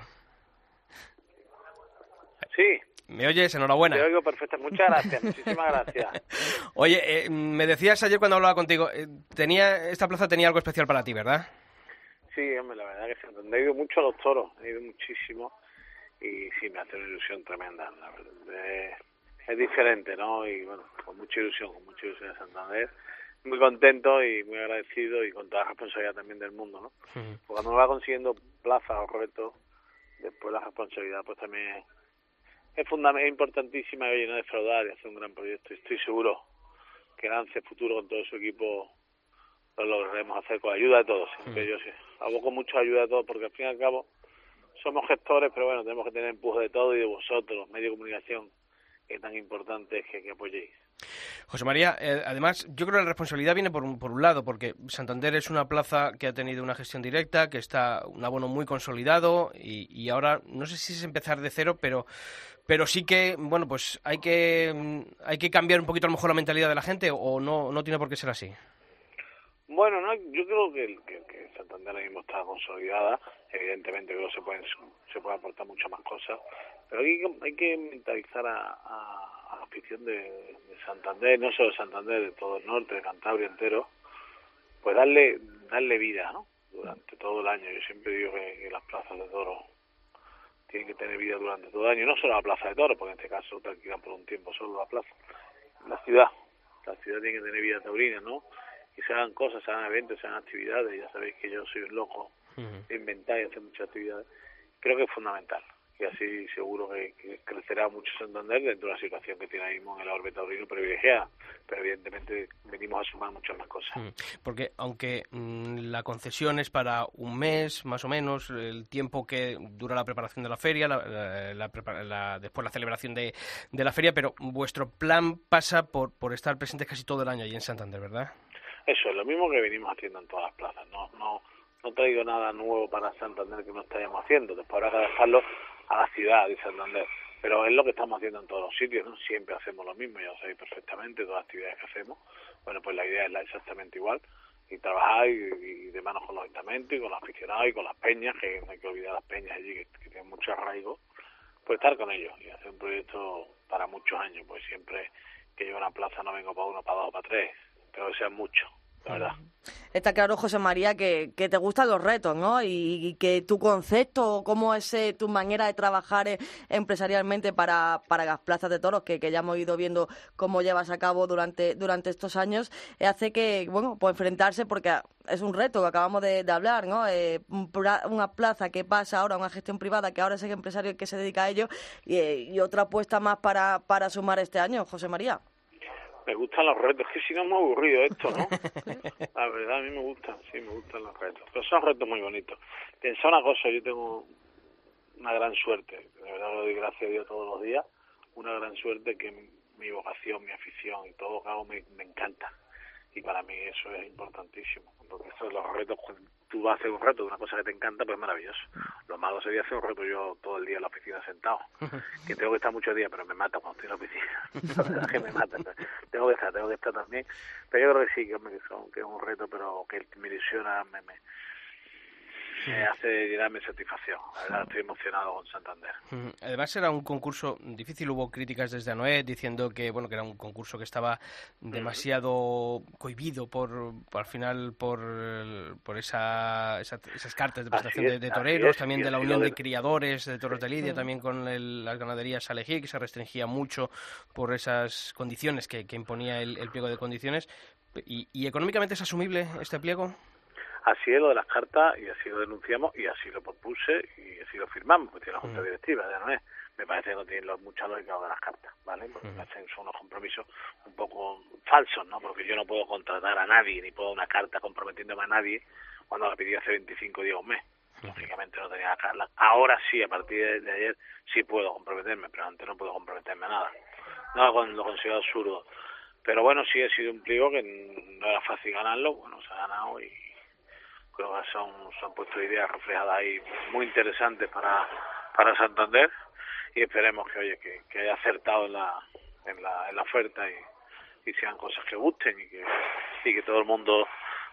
Speaker 11: Sí,
Speaker 1: ¿Me oyes? Enhorabuena.
Speaker 11: te oigo perfecto. Muchas gracias, muchísimas gracias.
Speaker 1: Oye, eh, me decías ayer cuando hablaba contigo, eh, tenía esta plaza tenía algo especial para ti, ¿verdad?
Speaker 11: Sí, hombre, la verdad que Santander he ido mucho a los toros, he ido muchísimo y sí, me hace una ilusión tremenda, la verdad. Es, es diferente, ¿no? Y bueno, con mucha ilusión, con mucha ilusión de Santander. Muy contento y muy agradecido y con toda la responsabilidad también del mundo, ¿no? Porque cuando uno va consiguiendo plazas o retos, después la responsabilidad pues también es, fundam- es importantísima y no defraudar y hacer un gran proyecto. Y estoy seguro que Lance Futuro con todo su equipo lo lograremos hacer con ayuda de todos. Siempre yo sí, hago con mucha ayuda de todos porque al fin y al cabo somos gestores, pero bueno, tenemos que tener empuje de todo y de vosotros, los medios de comunicación, que tan importante es que, que apoyéis.
Speaker 1: José María, eh, además, yo creo que la responsabilidad viene por un, por un lado, porque Santander es una plaza que ha tenido una gestión directa, que está un abono muy consolidado y, y ahora no sé si es empezar de cero, pero pero sí que, bueno, pues hay que hay que cambiar un poquito a lo mejor la mentalidad de la gente o no no tiene por qué ser así.
Speaker 11: Bueno, no, yo creo que, Santander mismo está consolidada. Evidentemente creo que se pueden se puede aportar muchas más cosas, pero hay que, hay que mentalizar a, a, a la afición de, de Santander, no solo de Santander, de todo el norte, de Cantabria entero, pues darle darle vida, ¿no? Durante todo el año. Yo siempre digo que, que las plazas de toro tienen que tener vida durante todo el año, no solo la plaza de toro, porque en este caso te alquilan por un tiempo solo la plaza, la ciudad. La ciudad tiene que tener vida taurina, ¿no? y se hagan cosas, se hagan eventos, se hagan actividades. Ya sabéis que yo soy un loco de inventar y hacer muchas actividades. Creo que es fundamental. Y así seguro que, crecerá mucho Santander dentro de la situación que tiene ahí mismo en el orbe taurino privilegiada. Pero evidentemente venimos a sumar muchas más cosas. Mm,
Speaker 1: porque aunque mm, la concesión es para un mes, más o menos, el tiempo que dura la preparación de la feria, la, después la celebración de, de, la feria, pero vuestro plan pasa por, por estar presentes casi todo el año allí en Santander, ¿verdad?
Speaker 11: Eso es lo mismo que venimos haciendo en todas las plazas. No, no, no traigo nada nuevo para Santander que no estemos haciendo. Después habrá que dejarlo a la ciudad de Santander. Pero es lo que estamos haciendo en todos los sitios, ¿no? Siempre hacemos lo mismo, ya lo sabéis perfectamente, todas las actividades que hacemos. Bueno, pues la idea es la exactamente igual y trabajar y, de manos con los ayuntamientos y con los aficionados y con las peñas, que no hay que olvidar las peñas allí que, tienen mucho arraigo, pues estar con ellos y hacer un proyecto para muchos años, pues siempre que yo una plaza no vengo para uno, para dos, para tres, pero que sean muchos,
Speaker 4: Está claro, José María, que, te gustan los retos, ¿no? Y, que tu concepto, cómo es eh, tu manera de trabajar eh, empresarialmente para, para las plazas de toros, que, ya hemos ido viendo cómo llevas a cabo durante, durante estos años, eh, hace que, bueno, pues enfrentarse, porque es un reto que acabamos de, hablar, ¿no? una plaza que pasa ahora una gestión privada, que ahora es el empresario que se dedica a ello, y, y otra apuesta más para, para sumar este año, José María
Speaker 11: me gustan los retos, que si no me aburrido esto, ¿no? La verdad, a mí me gustan, sí, me gustan los retos. Pero son retos muy bonitos. Pensá una cosa, yo tengo una gran suerte, de verdad lo doy gracias a Dios todos los días, una gran suerte que mi vocación, mi afición y todo lo que hago me, me encanta. Y para mí eso es importantísimo, porque eso los retos tú vas a hacer un reto de una cosa que te encanta, pues es maravilloso. Lo malo sería hacer un reto yo todo el día en la oficina sentado, que tengo que estar muchos días, pero me mata cuando estoy en la oficina. la verdad que me mata. Tengo que estar, tengo que estar también. Pero yo creo que sí, que, son, que es un reto, pero que me ilusiona, me, me, me hace llenarme satisfacción. La verdad, estoy emocionado con Santander.
Speaker 1: Además era un concurso difícil, hubo críticas desde Anoet diciendo que bueno que era un concurso que estaba demasiado cohibido por, al final por, por esa, esas cartas de prestación de, toreros, también de la unión de criadores de toros de Lidia, también con las ganaderías Alejía, que se restringía mucho por esas condiciones que, imponía el, pliego de condiciones. ¿Y, ¿Y económicamente es asumible este pliego?
Speaker 11: Así es lo de las cartas y así lo denunciamos y así lo propuse y así lo firmamos, porque tiene la Junta Directiva, ya no es. Me parece que no tiene mucha lógica lo de las cartas, ¿vale? Porque hacen son unos compromisos un poco falsos, ¿no? Porque yo no puedo contratar a nadie, ni puedo una carta comprometiéndome a nadie cuando la pedí hace 25 días o un mes. Lógicamente no tenía carta. Ahora sí, a partir de, ayer, sí puedo comprometerme, pero antes no puedo comprometerme a nada. No, lo considero absurdo. Pero bueno, sí ha sido un pliego que no era fácil ganarlo, bueno, se ha ganado y que son, se ideas reflejadas ahí muy interesantes para, para Santander y esperemos que oye que, que haya acertado en la, en la, en la oferta y, y sean cosas que gusten y que, y que todo el mundo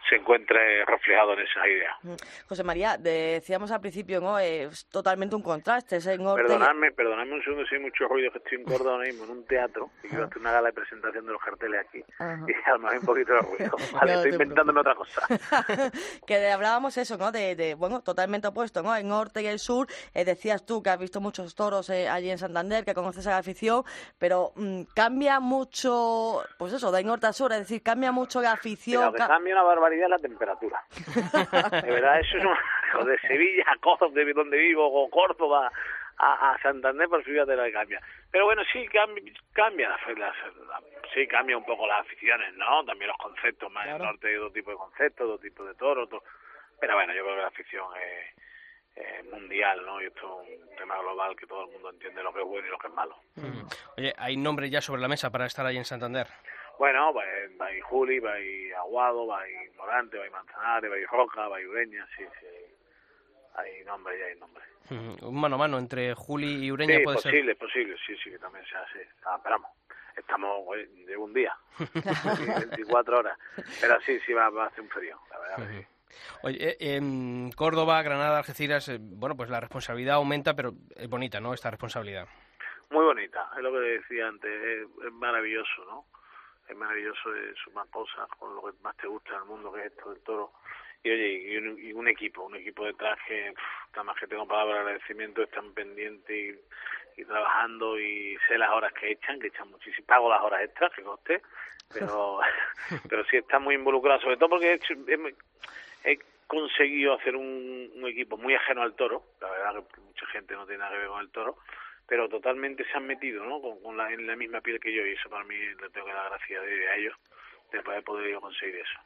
Speaker 11: se encuentre reflejado en esas ideas. Mm.
Speaker 4: José María, decíamos al principio, ¿no? Es totalmente un contraste. Es
Speaker 11: Perdonadme, perdonadme un segundo si hay mucho ruido, que estoy en Córdoba ahora mismo en un teatro y quiero hacer una gala de presentación de los carteles aquí y a lo hay un poquito de ruido. Vale, estoy inventándome otra cosa.
Speaker 4: que hablábamos eso, ¿no? De, de, bueno, totalmente opuesto, ¿no? El norte y el sur, eh, decías tú que has visto muchos toros eh, allí en Santander, que conoces a la afición, pero mm, cambia mucho, pues eso, de norte a sur, es decir, cambia mucho la afición.
Speaker 11: cambia una barbaridad la temperatura. de verdad, eso es una, de Sevilla a Córdoba, de donde vivo, o Córdoba a, a Santander, por de la cambia. Pero bueno, sí cambia, cambia sí cambia un poco las aficiones, ¿no? También los conceptos, más en el norte hay dos tipos de conceptos, dos tipos de toros, pero bueno, yo creo que la afición es, mundial, ¿no? Y esto es un tema global que todo el mundo entiende lo que es bueno y lo que es malo.
Speaker 1: Oye, ¿hay nombre ya sobre la mesa para estar ahí en Santander?
Speaker 11: Bueno, va, va a Juli, va a Aguado, va a Morante, va a Manzanares, va a Roca, va a Ureña, sí, sí. Hay nombre, ya hay nombre.
Speaker 1: Un mano a mano entre Juli y Ureña puede
Speaker 11: posible, ser. posible, sí, sí, que también sea así. Ah, esperamos. Estamos de un día, 24 horas. Pero sí, sí va, a hacer un frío, la verdad.
Speaker 1: Oye, eh, en Córdoba, Granada, Algeciras, eh, bueno, pues la responsabilidad aumenta, pero es bonita, ¿no? Esta responsabilidad.
Speaker 11: Muy bonita, es lo que decía antes, es maravilloso, ¿no? Es maravilloso, es una cosa con lo que más te gusta en el mundo, que es esto del toro. Y oye, y un, equipo, un equipo detrás que, nada más que tengo palabras de agradecimiento, están pendientes y, trabajando y sé las horas que echan, que echan muchísimo, pago las horas extras, que coste, pero, pero sí están muy involucrados, sobre todo porque es, conseguido hacer un, un equipo muy ajeno al toro, la verdad que mucha gente no tiene nada que ver con el toro, pero totalmente se han metido ¿no? con, la, en la misma piel que yo y eso para mí le tengo que dar gracias a ellos de poder poder conseguir eso.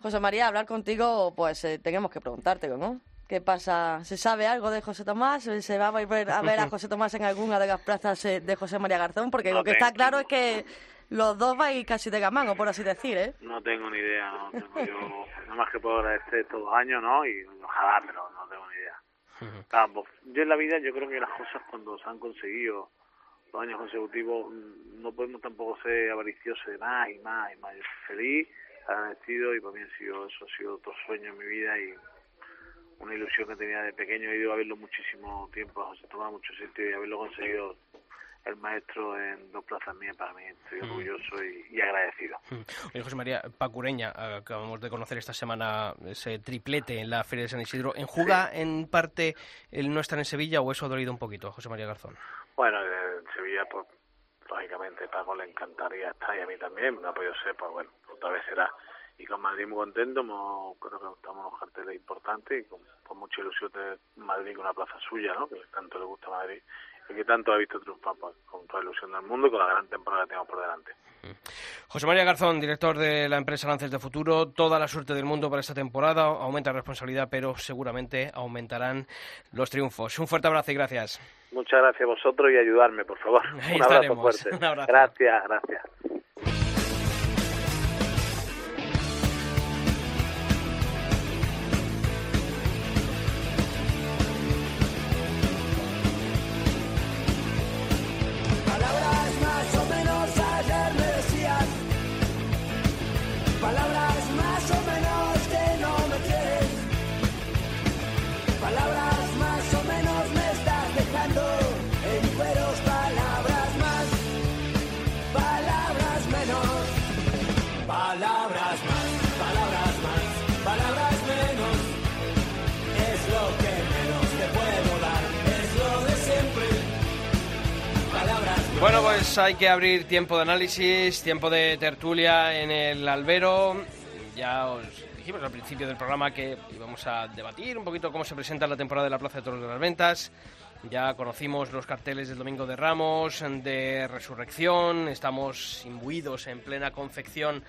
Speaker 4: José María, hablar contigo, pues eh, tenemos que preguntarte, ¿no? ¿Qué pasa? ¿Se sabe algo de José Tomás? ¿Se va a ver a, ver a José Tomás en alguna de las plazas eh, de José María Garzón? Porque lo que está claro es que los dos vais casi de gamán, por así decir, ¿eh?
Speaker 11: No tengo ni idea, no tengo yo, nada más que puedo agradecer estos dos años, ¿no? Y ojalá, pero idea. Pues, yo en la vida yo creo que las cosas cuando se han conseguido dos años consecutivos mm, no podemos tampoco ser avariciosos de más y más y más. Yo soy feliz, agradecido y para mí ha sido, eso ha sido otro sueño en mi vida y una ilusión que tenía de pequeño. He ido a verlo muchísimo tiempo a José Tomás, mucho sitio y haberlo conseguido el maestro en dos plazas mías para mí estoy mm. orgulloso y, agradecido.
Speaker 1: Mm. Oye, José María Pacureña, acabamos de conocer esta semana ese triplete en la Feria de San Isidro. ¿En Juga, en parte, él no está en Sevilla o eso ha dolido un poquito, José María Garzón?
Speaker 11: Bueno, en Sevilla, pues, lógicamente, Paco le encantaría estar y a mí también, no ha podido ser, pues bueno, otra vez será. Y con Madrid muy contento, creo que estamos unos carteles importantes y con, mucha ilusión de Madrid con una plaza suya, ¿no? que tanto le gusta a Madrid que tanto ha visto triunfar con toda la ilusión del mundo y con la gran temporada que tenemos por delante.
Speaker 1: José María Garzón, director de la empresa Lances de Futuro, toda la suerte del mundo para esta temporada, aumenta la responsabilidad, pero seguramente aumentarán los triunfos. Un fuerte abrazo y gracias.
Speaker 11: Muchas gracias a vosotros y ayudarme, por favor.
Speaker 1: un abrazo fuerte.
Speaker 11: Gracias, gracias.
Speaker 1: Bueno, pues hay que abrir tiempo de análisis, tiempo de tertulia en el albero. Ya os dijimos al principio del programa que íbamos a debatir un poquito cómo se presenta la temporada de la Plaza de Toros de las Ventas. Ya conocimos los carteles del Domingo de Ramos, de Resurrección, estamos imbuidos en plena confección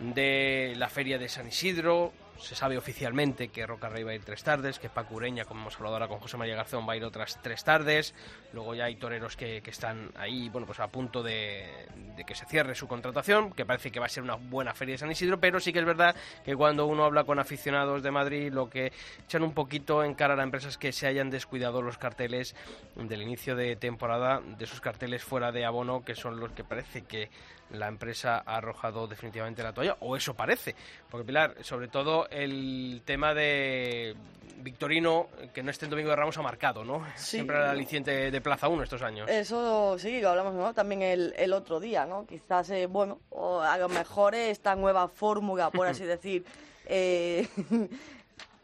Speaker 1: de la Feria de San Isidro, se sabe oficialmente que Roca Rey va a ir tres tardes, que Pacureña, como hemos hablado ahora con José María Garzón, va a ir otras tres tardes. Luego ya hay toreros que, están ahí, bueno, pues a punto de, que se cierre su contratación, que parece que va a ser una buena feria de San Isidro, pero sí que es verdad que cuando uno habla con aficionados de Madrid, lo que echan un poquito en cara a la empresa es que se hayan descuidado los carteles del inicio de temporada, de esos carteles fuera de abono, que son los que parece que la empresa ha arrojado definitivamente la toalla, o eso parece. Porque Pilar, sobre todo el tema de Victorino, que no esté en Domingo de Ramos, ha marcado, ¿no? Siempre el aliciente de Plaza 1 estos años.
Speaker 4: Eso sí, lo hablamos también el, el otro día, ¿no? Quizás, eh, bueno, o a lo mejor esta nueva fórmula, por así decir, eh,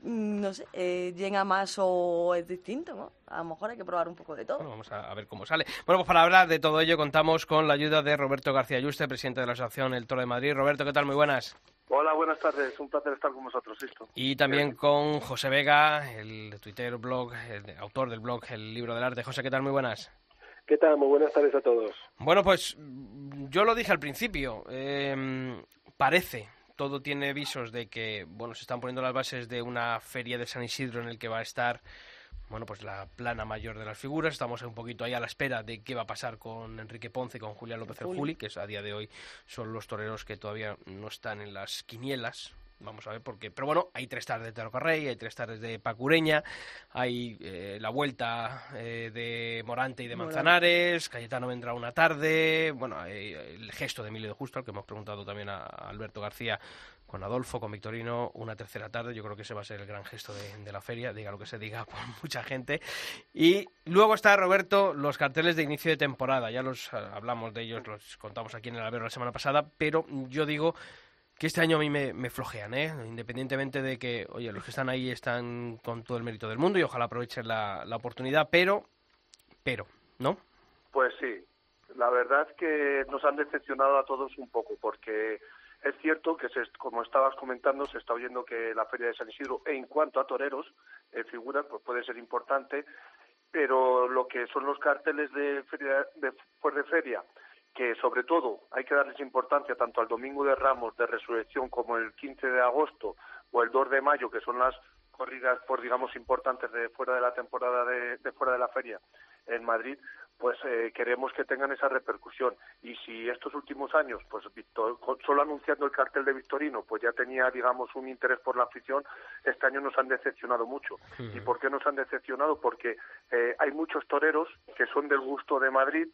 Speaker 4: no sé, eh, llega más o es distinto, ¿no? A lo mejor hay que probar un poco de todo.
Speaker 1: vamos a, ver cómo sale. Bueno, pues para hablar de todo ello contamos con la ayuda de Roberto García Yuste, presidente de la Asociación El Toro de Madrid. Roberto, ¿qué tal? Muy buenas.
Speaker 12: Hola, buenas tardes. Un placer estar con vosotros, listo.
Speaker 1: Y también con José Vega, el Twitter, blog, el autor del blog El Libro del Arte. José, ¿qué tal? Muy buenas.
Speaker 12: ¿Qué tal? Muy buenas tardes a todos.
Speaker 1: Bueno, pues yo lo dije al principio. Eh, parece todo tiene visos de que, bueno, se están poniendo las bases de una feria de San Isidro en el que va a estar, bueno, pues la plana mayor de las figuras. Estamos un poquito ahí a la espera de qué va a pasar con Enrique Ponce y con Julián López Juli, que a día de hoy son los toreros que todavía no están en las quinielas, Vamos a ver por qué. Pero bueno, hay tres tardes de Rocarrey, hay tres tardes de Pacureña, hay eh, la vuelta eh, de Morante y de Manzanares, Cayetano vendrá una tarde, bueno, el gesto de Emilio de Justo, al que hemos preguntado también a Alberto García con Adolfo, con Victorino, una tercera tarde. Yo creo que ese va a ser el gran gesto de, la feria, diga lo que se diga por mucha gente. Y luego está, Roberto, los carteles de inicio de temporada. Ya los eh, hablamos de ellos, los contamos aquí en el Albero la semana pasada, pero yo digo que este año a mí me, flojean, ¿eh? independientemente de que, oye, los que están ahí están con todo el mérito del mundo y ojalá aprovechen la, la oportunidad, pero, pero, ¿no?
Speaker 12: Pues sí, la verdad que nos han decepcionado a todos un poco, porque Es cierto que, se, como estabas comentando, se está oyendo que la Feria de San Isidro, en cuanto a toreros, eh, figura, pues puede ser importante, pero lo que son los carteles de feria, de feria, que sobre todo hay que darles importancia tanto al Domingo de Ramos de Resurrección como el 15 de agosto o el 2 de mayo, que son las corridas, por digamos, importantes de fuera de la temporada de, de fuera de la feria en Madrid, pues eh, queremos que tengan esa repercusión. Y si estos últimos años, pues Victor, solo anunciando el cartel de Victorino, pues ya tenía, digamos, un interés por la afición, este año nos han decepcionado mucho. ¿Y por qué nos han decepcionado? Porque eh, hay muchos toreros que son del gusto de Madrid,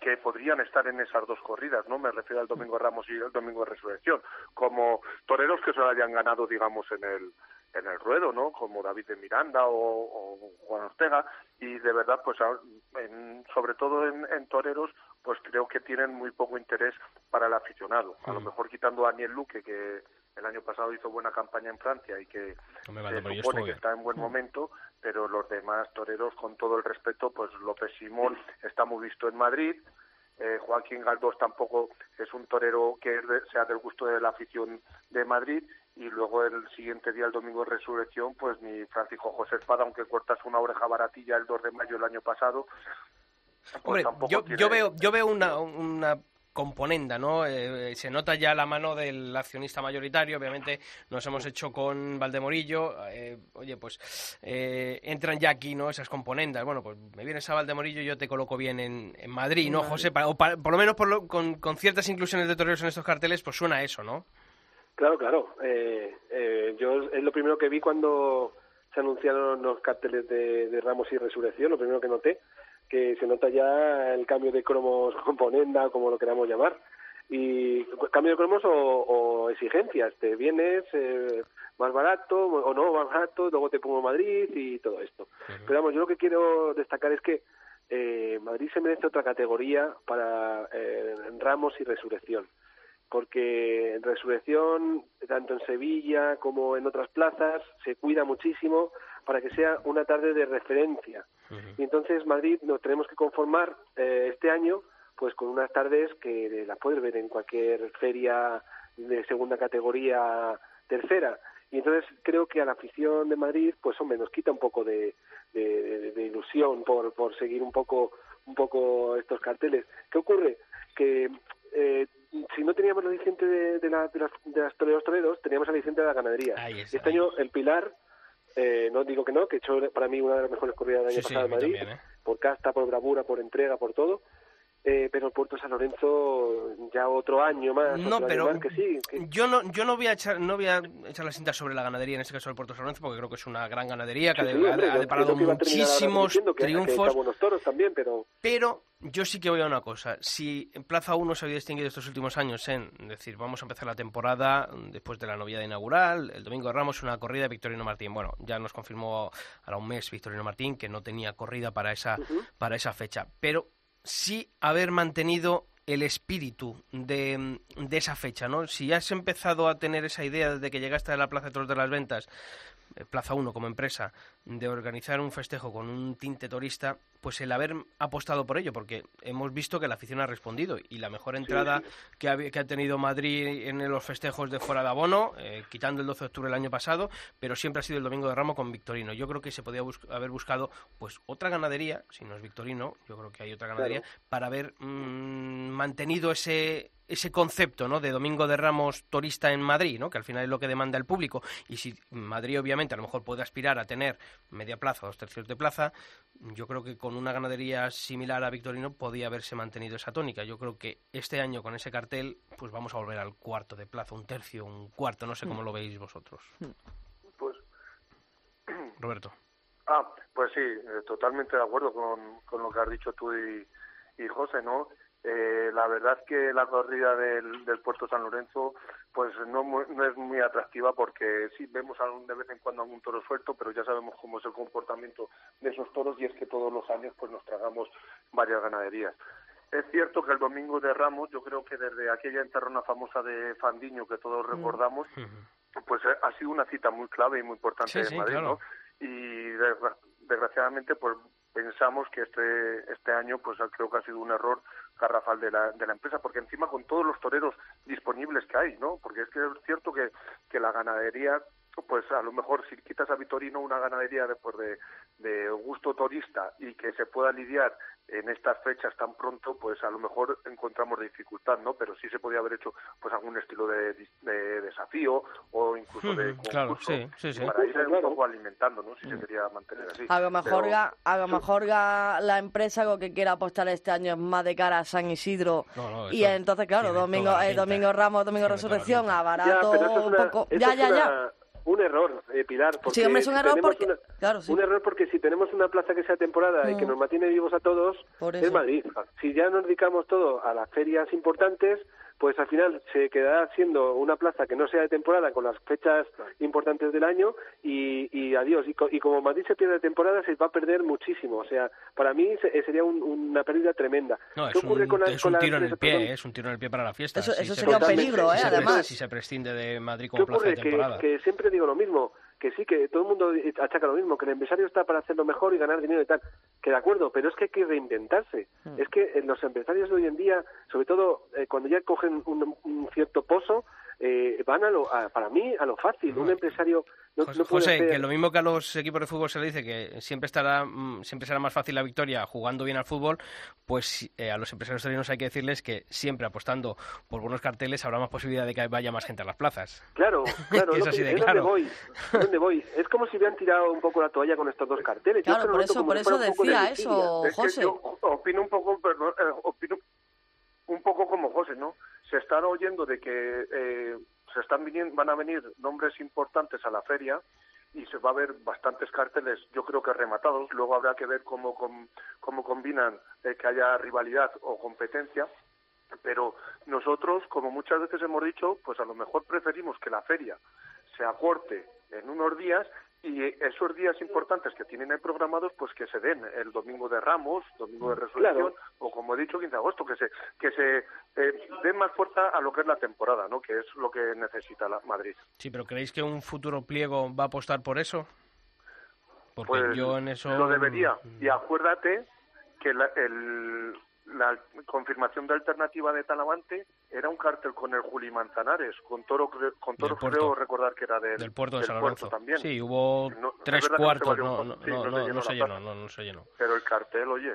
Speaker 12: que podrían estar en esas dos corridas, ¿no? Me refiero al Domingo Ramos y el Domingo de Resurrección, como toreros que se lo hayan ganado, digamos, en el en el ruedo, ¿no? Como David de Miranda o, Juan Ortega y de verdad, pues en, sobre todo en, en, toreros, pues creo que tienen muy poco interés para el aficionado. A lo mejor quitando a Daniel Luque que el año pasado hizo buena campaña en Francia y que se supone que está en buen momento, pero los demás toreros, con todo el respeto, pues López Simón está muy visto en Madrid, eh, Joaquín Galdós tampoco es un torero que sea del gusto de la afición de Madrid y luego el siguiente día, el domingo de resurrección, pues ni Francisco José Espada, aunque cortas una oreja baratilla el 2 de mayo del año pasado.
Speaker 1: Pues yo, yo veo, yo veo una, una componenda, ¿no? Eh, se nota ya la mano del accionista mayoritario, obviamente nos hemos hecho con Valdemorillo, eh, oye, pues eh, entran ya aquí, ¿no? Esas componendas, bueno, pues me vienes a Valdemorillo y yo te coloco bien en, en Madrid, ¿no, José? o por lo menos por con, con, ciertas inclusiones de toreros en estos carteles, pues suena eso, ¿no?
Speaker 12: Claro, claro. yo es lo primero que vi cuando se anunciaron los carteles de, de Ramos y Resurrección, lo primero que noté que se nota ya el cambio de cromos componenda, como lo queramos llamar. Y cambio de cromos o, exigencias, te vienes eh, más barato o no, más barato, luego te pongo Madrid y todo esto. Pero vamos, yo lo que quiero destacar es que eh, Madrid se merece otra categoría para eh, Ramos y Resurrección porque en Resurrección, tanto en Sevilla como en otras plazas, se cuida muchísimo para que sea una tarde de referencia. Y entonces Madrid nos tenemos que conformar eh, este año pues con unas tardes que las puedes ver en cualquier feria de segunda categoría tercera. Y entonces creo que a la afición de Madrid, pues hombre, nos quita un poco de, de, de ilusión por, por seguir un poco, un poco estos carteles. ¿Qué ocurre? Que eh, si no teníamos la licencia de, de, la, de, las, de las toreros toreros, teníamos la licencia de la ganadería. este año el Pilar, eh, no digo que no, que he hecho para mí una de las mejores corridas del año pasado en Madrid, ¿eh? por casta, por bravura, por entrega, por todo. Eh, pero el Puerto San Lorenzo ya otro año más.
Speaker 1: No, pero que sí, yo no yo no voy a echar no voy a echar la cinta sobre la ganadería en este caso el Puerto San Lorenzo porque creo que es una gran ganadería que ha, deparado muchísimos triunfos.
Speaker 12: buenos toros también, pero
Speaker 1: pero yo sí que voy a una cosa. Si Plaza 1 se había distinguido estos últimos años en decir, vamos a empezar la temporada después de la novedad inaugural, el domingo de Ramos, una corrida de Victorino Martín. Bueno, ya nos confirmó ahora un mes Victorino Martín que no tenía corrida para esa, para esa fecha. Pero sí haber mantenido el espíritu de, de, esa fecha, ¿no? Si has empezado a tener esa idea desde que llegaste a la Plaza de de las Ventas, eh, Plaza 1 como empresa, de organizar un festejo con un tinte turista, pues el haber apostado por ello, porque hemos visto que la afición ha respondido y la mejor entrada que, ha, que, ha, tenido Madrid en los festejos de fuera de abono, eh, quitando el 12 de octubre el año pasado, pero siempre ha sido el domingo de Ramo con Victorino. Yo creo que se podía bus haber buscado pues otra ganadería, si no es Victorino, yo creo que hay otra ganadería, claro. para haber mmm, mantenido ese ese concepto ¿no? de Domingo de Ramos turista en Madrid, ¿no? que al final es lo que demanda el público. Y si Madrid, obviamente, a lo mejor puede aspirar a tener media plaza, dos tercios de plaza, yo creo que con una ganadería similar a Victorino podía haberse mantenido esa tónica. Yo creo que este año con ese cartel, pues vamos a volver al cuarto de plaza, un tercio, un cuarto, no sé cómo lo veis vosotros.
Speaker 12: Pues.
Speaker 1: Roberto.
Speaker 12: Ah, pues sí, eh, totalmente de acuerdo con, con lo que has dicho tú y, y José, ¿no? Eh, la verdad es que la corrida del, del Puerto San Lorenzo pues no, no es muy atractiva porque sí vemos de vez en cuando algún toro suelto, pero ya sabemos cómo es el comportamiento de esos toros y es que todos los años pues nos tragamos varias ganaderías. Es cierto que el domingo de Ramos, yo creo que desde aquella enterrona famosa de Fandiño que todos mm. recordamos, pues eh, ha sido una cita muy clave y muy importante
Speaker 1: sí,
Speaker 12: en
Speaker 1: sí,
Speaker 12: Madrid,
Speaker 1: claro.
Speaker 12: ¿no? Y desgraciadamente pues pensamos que este este año pues creo que ha sido un error garrafal de la, de la empresa porque encima con todos los toreros disponibles que hay no porque es que es cierto que, que la ganadería pues a lo mejor si quitas a Vitorino una ganadería después de, de gusto torista y que se pueda lidiar en estas fechas tan pronto, pues a lo mejor encontramos dificultad, ¿no? Pero sí se podía haber hecho pues algún estilo de, de desafío o incluso de concurso
Speaker 1: claro, sí, sí, sí.
Speaker 12: para ir un poco alimentando, ¿no? Si se quería mantener así.
Speaker 4: A lo mejor,
Speaker 12: Pero-
Speaker 4: ga- a lo mejor la empresa lo que quiera apostar este año es más de cara a San Isidro.
Speaker 1: No, no,
Speaker 4: y entonces, claro, domingo, eh, domingo Ramos, domingo Resurrección, a barato un poco. Ya, ya, ya.
Speaker 13: Un error, eh, Pilar. Porque
Speaker 4: Sí, hombre, es un
Speaker 13: si
Speaker 4: error
Speaker 13: tenemos
Speaker 4: porque.
Speaker 13: una-
Speaker 4: Claro, sí.
Speaker 13: Un error porque si tenemos una plaza que sea temporada y que
Speaker 4: Mm.
Speaker 13: nos mantiene vivos a todos, es. Madrid. Si ya nos dedicamos todo a las ferias importantes, pues al final se quedará siendo una plaza que no sea de temporada con las fechas importantes del año y, y adiós. Y, co- y como Madrid se pierde de temporada, se va a perder muchísimo. O sea, para mí se- eh, sería un- una pérdida tremenda.
Speaker 1: No,
Speaker 13: ¿Qué
Speaker 1: es
Speaker 13: ocurre
Speaker 1: un,
Speaker 13: con la-
Speaker 1: es
Speaker 13: con
Speaker 1: un
Speaker 13: la
Speaker 1: tiro en el pie, es un tiro en el pie para la fiesta.
Speaker 4: Eso-
Speaker 1: si
Speaker 4: eso
Speaker 1: se
Speaker 4: sería un
Speaker 1: prescinde-
Speaker 4: peligro,
Speaker 1: si
Speaker 4: ¿eh? Además.
Speaker 1: Si se prescinde de Madrid
Speaker 13: ¿Qué
Speaker 1: como plaza de
Speaker 13: ocurre? Que,
Speaker 1: temporada.
Speaker 13: que siempre digo lo mismo, que sí, que todo el mundo achaca lo mismo, que el empresario está para hacerlo mejor y ganar dinero y tal. Que de acuerdo, pero es que hay que reinventarse. Es que eh, los empresarios de hoy en día, sobre todo eh, cuando ya cogen un, un cierto pozo, eh, van a lo, a- para mí, a lo fácil. Un empresario no,
Speaker 1: José,
Speaker 13: no
Speaker 1: que lo mismo que a los equipos de fútbol se le dice que siempre estará mm, siempre será más fácil la victoria jugando bien al fútbol, pues eh, a los empresarios torinos hay que decirles que siempre apostando por buenos carteles habrá más posibilidad de que vaya más gente a las plazas.
Speaker 13: Claro, claro,
Speaker 1: Es así
Speaker 13: que-
Speaker 1: de
Speaker 13: es donde
Speaker 1: claro.
Speaker 13: voy, es donde voy. Es como si hubieran tirado un poco la toalla con estos dos carteles.
Speaker 4: Claro, por eso- por eso decía eso,
Speaker 12: Es que
Speaker 4: José.
Speaker 12: yo opino un poco, perdón, eh, opino un poco como José, ¿no? Se están oyendo de que eh, se están viniendo, van a venir nombres importantes a la feria y se va a ver bastantes carteles, yo creo que rematados. Luego habrá que ver cómo, com- cómo combinan eh, que haya rivalidad o competencia. Pero nosotros, como muchas veces hemos dicho, pues a lo mejor preferimos que la feria se acorte en unos días y esos días importantes que tienen ahí programados, pues que se den el domingo de Ramos, domingo de Resurrección,
Speaker 13: Claro.
Speaker 12: o como he dicho, 15 de agosto, que se que se eh, den más fuerza a lo que es la temporada, ¿no? Que es lo que necesita la Madrid.
Speaker 1: Sí, pero ¿creéis que un futuro pliego va a apostar por eso? Porque
Speaker 12: Pues
Speaker 1: yo en eso...
Speaker 12: lo debería.
Speaker 1: mm,
Speaker 12: Y acuérdate que la, el- la confirmación de alternativa de Talavante era un cartel con el Juli Manzanares, con Toro, con Toro creo recordar que era del,
Speaker 1: Del puerto de
Speaker 12: del
Speaker 1: San
Speaker 12: puerto
Speaker 1: Lorenzo.
Speaker 12: también.
Speaker 1: Sí, hubo
Speaker 12: No,
Speaker 1: tres cuartos, no, no.
Speaker 12: Sí,
Speaker 1: no,
Speaker 12: no se
Speaker 1: no,
Speaker 12: llenó
Speaker 1: no se
Speaker 12: la
Speaker 1: llenó,
Speaker 12: plaza.
Speaker 1: no, no se llenó.
Speaker 12: Pero el cartel, oye,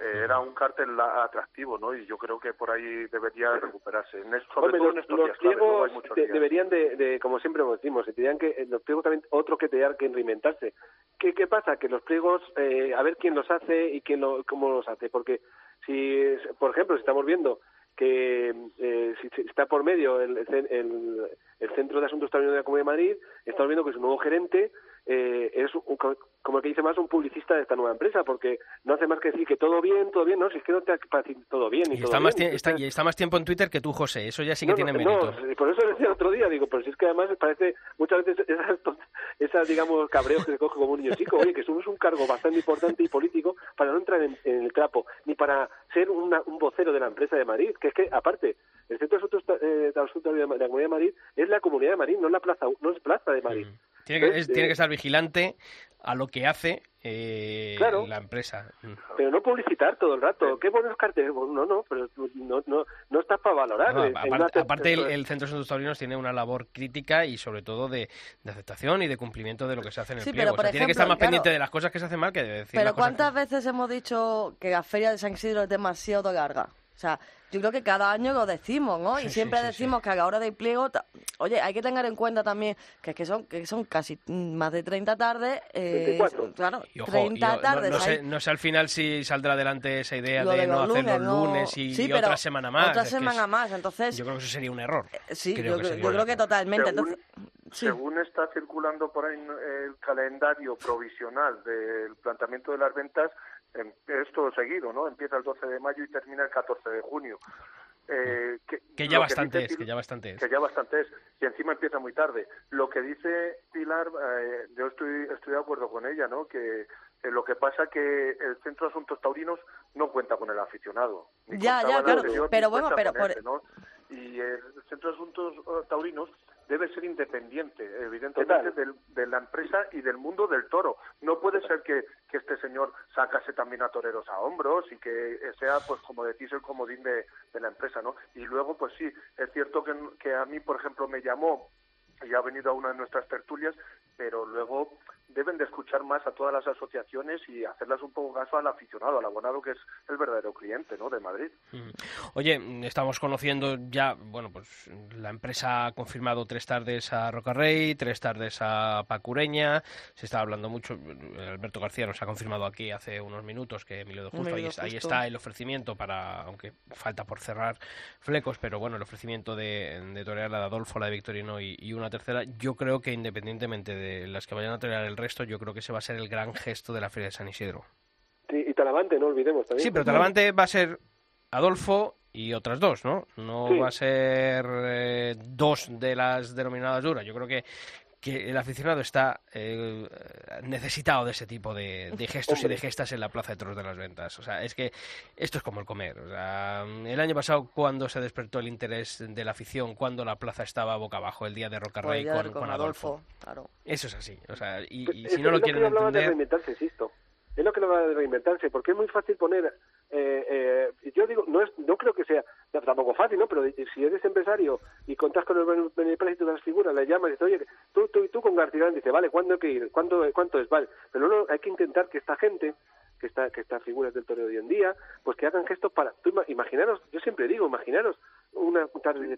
Speaker 12: eh, era un cartel la- atractivo, ¿no? Y yo creo que por ahí debería recuperarse. En es- sobre
Speaker 13: Hombre,
Speaker 12: todo
Speaker 13: los,
Speaker 12: en estos
Speaker 13: los
Speaker 12: días
Speaker 13: pliegos de- deberían de, de, como siempre decimos, tendrían que, eh, los pliegos también, otro que tendrían que reinventarse. ¿Qué, qué pasa? Que los pliegos, eh, a ver quién los hace y quién lo, cómo los hace. Porque si, por ejemplo, si estamos viendo que eh, si, está por medio el, el, Centro de Asuntos Taurinos de la Comunidad de Madrid, estamos viendo que su nuevo gerente eh, es un- como el que dice más un publicista de esta nueva empresa, porque no hace más que decir que todo bien, todo bien, no, si es que no te para decir todo bien y,
Speaker 1: Y
Speaker 13: todo
Speaker 1: está, más tie- está, y está más tiempo en Twitter que tú, José. Eso ya sí que
Speaker 13: no,
Speaker 1: tiene
Speaker 13: no,
Speaker 1: mérito.
Speaker 13: no, por eso decía el otro día, digo, pero si es que además parece muchas veces esas, esas digamos, cabreos que se coge como un niño chico, oye, que somos un cargo bastante importante y político para no entrar en, en el trapo, ni para ser una- un vocero de la empresa de Madrid, que es que, aparte, el Centro de Asuntos eh, de Asuntos de la Comunidad de Madrid es la Comunidad de Madrid, no la plaza, no es plaza de Madrid.
Speaker 1: Tiene que,
Speaker 13: Entonces,
Speaker 1: es- tiene
Speaker 13: eh,
Speaker 1: que estar vigilante a lo que hace eh,
Speaker 13: Claro.
Speaker 1: la empresa. Mm.
Speaker 13: pero no publicitar todo el rato. ¿Qué buenos carteles? Bueno, no, no, pero no, no, no estás para valorar.
Speaker 1: No, aparte, aparte el, el Centro de Asuntos Taurinos tiene una labor crítica y sobre todo de, de aceptación y de cumplimiento de lo que se hace en el
Speaker 4: Sí,
Speaker 1: pliego.
Speaker 4: pero, por
Speaker 1: O sea, tiene que estar más
Speaker 4: claro.
Speaker 1: pendiente de las cosas que se hacen mal que de decir
Speaker 4: Pero
Speaker 1: las cosas
Speaker 4: ¿cuántas veces hemos dicho que la feria de San Isidro es demasiado larga? O sea, yo creo que cada año lo decimos, ¿no? y
Speaker 1: Sí,
Speaker 4: siempre
Speaker 1: sí, sí,
Speaker 4: decimos que a la hora del pliego... Oye, hay que tener en cuenta también que, es que, son, que son casi mm, más de 30 tardes. Eh,
Speaker 13: 24.
Speaker 4: Claro,
Speaker 1: Y ojo,
Speaker 4: 30
Speaker 1: yo no-
Speaker 4: tardes.
Speaker 1: no, sé,
Speaker 4: ahí.
Speaker 1: no sé al final si saldrá adelante esa idea
Speaker 4: Lo
Speaker 1: de,
Speaker 4: de
Speaker 1: no hacer
Speaker 4: lunes,
Speaker 1: los
Speaker 4: no-
Speaker 1: lunes y,
Speaker 4: Sí,
Speaker 1: otra semana más.
Speaker 4: Otra
Speaker 1: Es que es-
Speaker 4: semana más, entonces...
Speaker 1: yo creo que eso sería un error.
Speaker 4: Sí,
Speaker 1: Creo
Speaker 4: yo,
Speaker 1: que
Speaker 4: creo- yo que totalmente.
Speaker 12: Según-
Speaker 4: Entonces, sí.
Speaker 12: Según está circulando por ahí el calendario provisional del planteamiento de las ventas, es todo seguido, ¿no? Empieza el 12 de mayo y termina el 14 de junio. Eh, que,
Speaker 1: Que ya bastante
Speaker 12: dice
Speaker 1: es, que ya bastante es.
Speaker 12: que ya bastante es, y encima empieza muy tarde. Lo que dice Pilar, eh, yo estoy, estoy de acuerdo con ella, ¿no? Que eh, lo que pasa que el Centro de Asuntos Taurinos no cuenta con el aficionado.
Speaker 4: Ya, ya, claro,
Speaker 12: anterior,
Speaker 4: pero bueno, pero por-
Speaker 12: este, ¿no? Y el Centro de Asuntos eh, Taurinos debe ser independiente, evidentemente, del, de la empresa y del mundo del toro. No puede ser que, que este señor sacase también a toreros a hombros y que sea, pues como decís, el comodín de, de la empresa, ¿no? Y luego, pues sí, es cierto que, que a mí, por ejemplo, me llamó y ha venido a una de nuestras tertulias, pero luego deben de escuchar más a todas las asociaciones y hacerlas un poco caso al aficionado, al abonado que es el verdadero cliente, ¿no? De Madrid.
Speaker 1: Oye, estamos conociendo ya, bueno, pues la empresa ha confirmado tres tardes a Rocarrey, tres tardes a Pacureña, se está hablando mucho, Alberto García nos ha confirmado aquí hace unos minutos que Emilio de Justo, ahí, ahí, está el ofrecimiento para, aunque falta por cerrar flecos, pero bueno, el ofrecimiento de, de torear la de Adolfo, la de Victorino y, y, una tercera, yo creo que independientemente de las que vayan a torear el resto, yo creo que ese va a ser el gran gesto de la Feria de San Isidro.
Speaker 13: Sí, y Talavante, no olvidemos también.
Speaker 1: Sí, pero Talavante va a ser Adolfo y otras dos, ¿no? No sí. va a ser eh, dos de las denominadas duras. Yo creo que, que el aficionado está eh, necesitado de ese tipo de, de gestos Hombre. y de gestas en la Plaza de Toros de las Ventas. O sea, es que esto es como el comer. O sea, el año pasado, cuando se despertó el interés de la afición, cuando la plaza estaba boca abajo, el día de Rocarrey
Speaker 4: Pues
Speaker 1: con, con, Adolfo.
Speaker 4: Claro.
Speaker 1: Eso es así. O sea, y, y
Speaker 13: es
Speaker 1: si no lo quieren entender...
Speaker 13: De reinventarse, insisto. Es lo que lo va de reinventarse, porque es muy fácil poner... Eh, eh, yo digo, no es no creo que sea tampoco fácil, ¿no? Pero si eres empresario y contás con el beneplácito de las figuras, le llamas y dices, oye, tú, tú, tú con Gartigán, dice, vale, ¿cuándo hay que ir? ¿Cuánto, ¿Cuánto es? Vale. Pero no, hay que intentar que esta gente que está que estas figuras del toreo de hoy en día, pues que hagan gestos para tú imaginaros, yo siempre digo, imaginaros una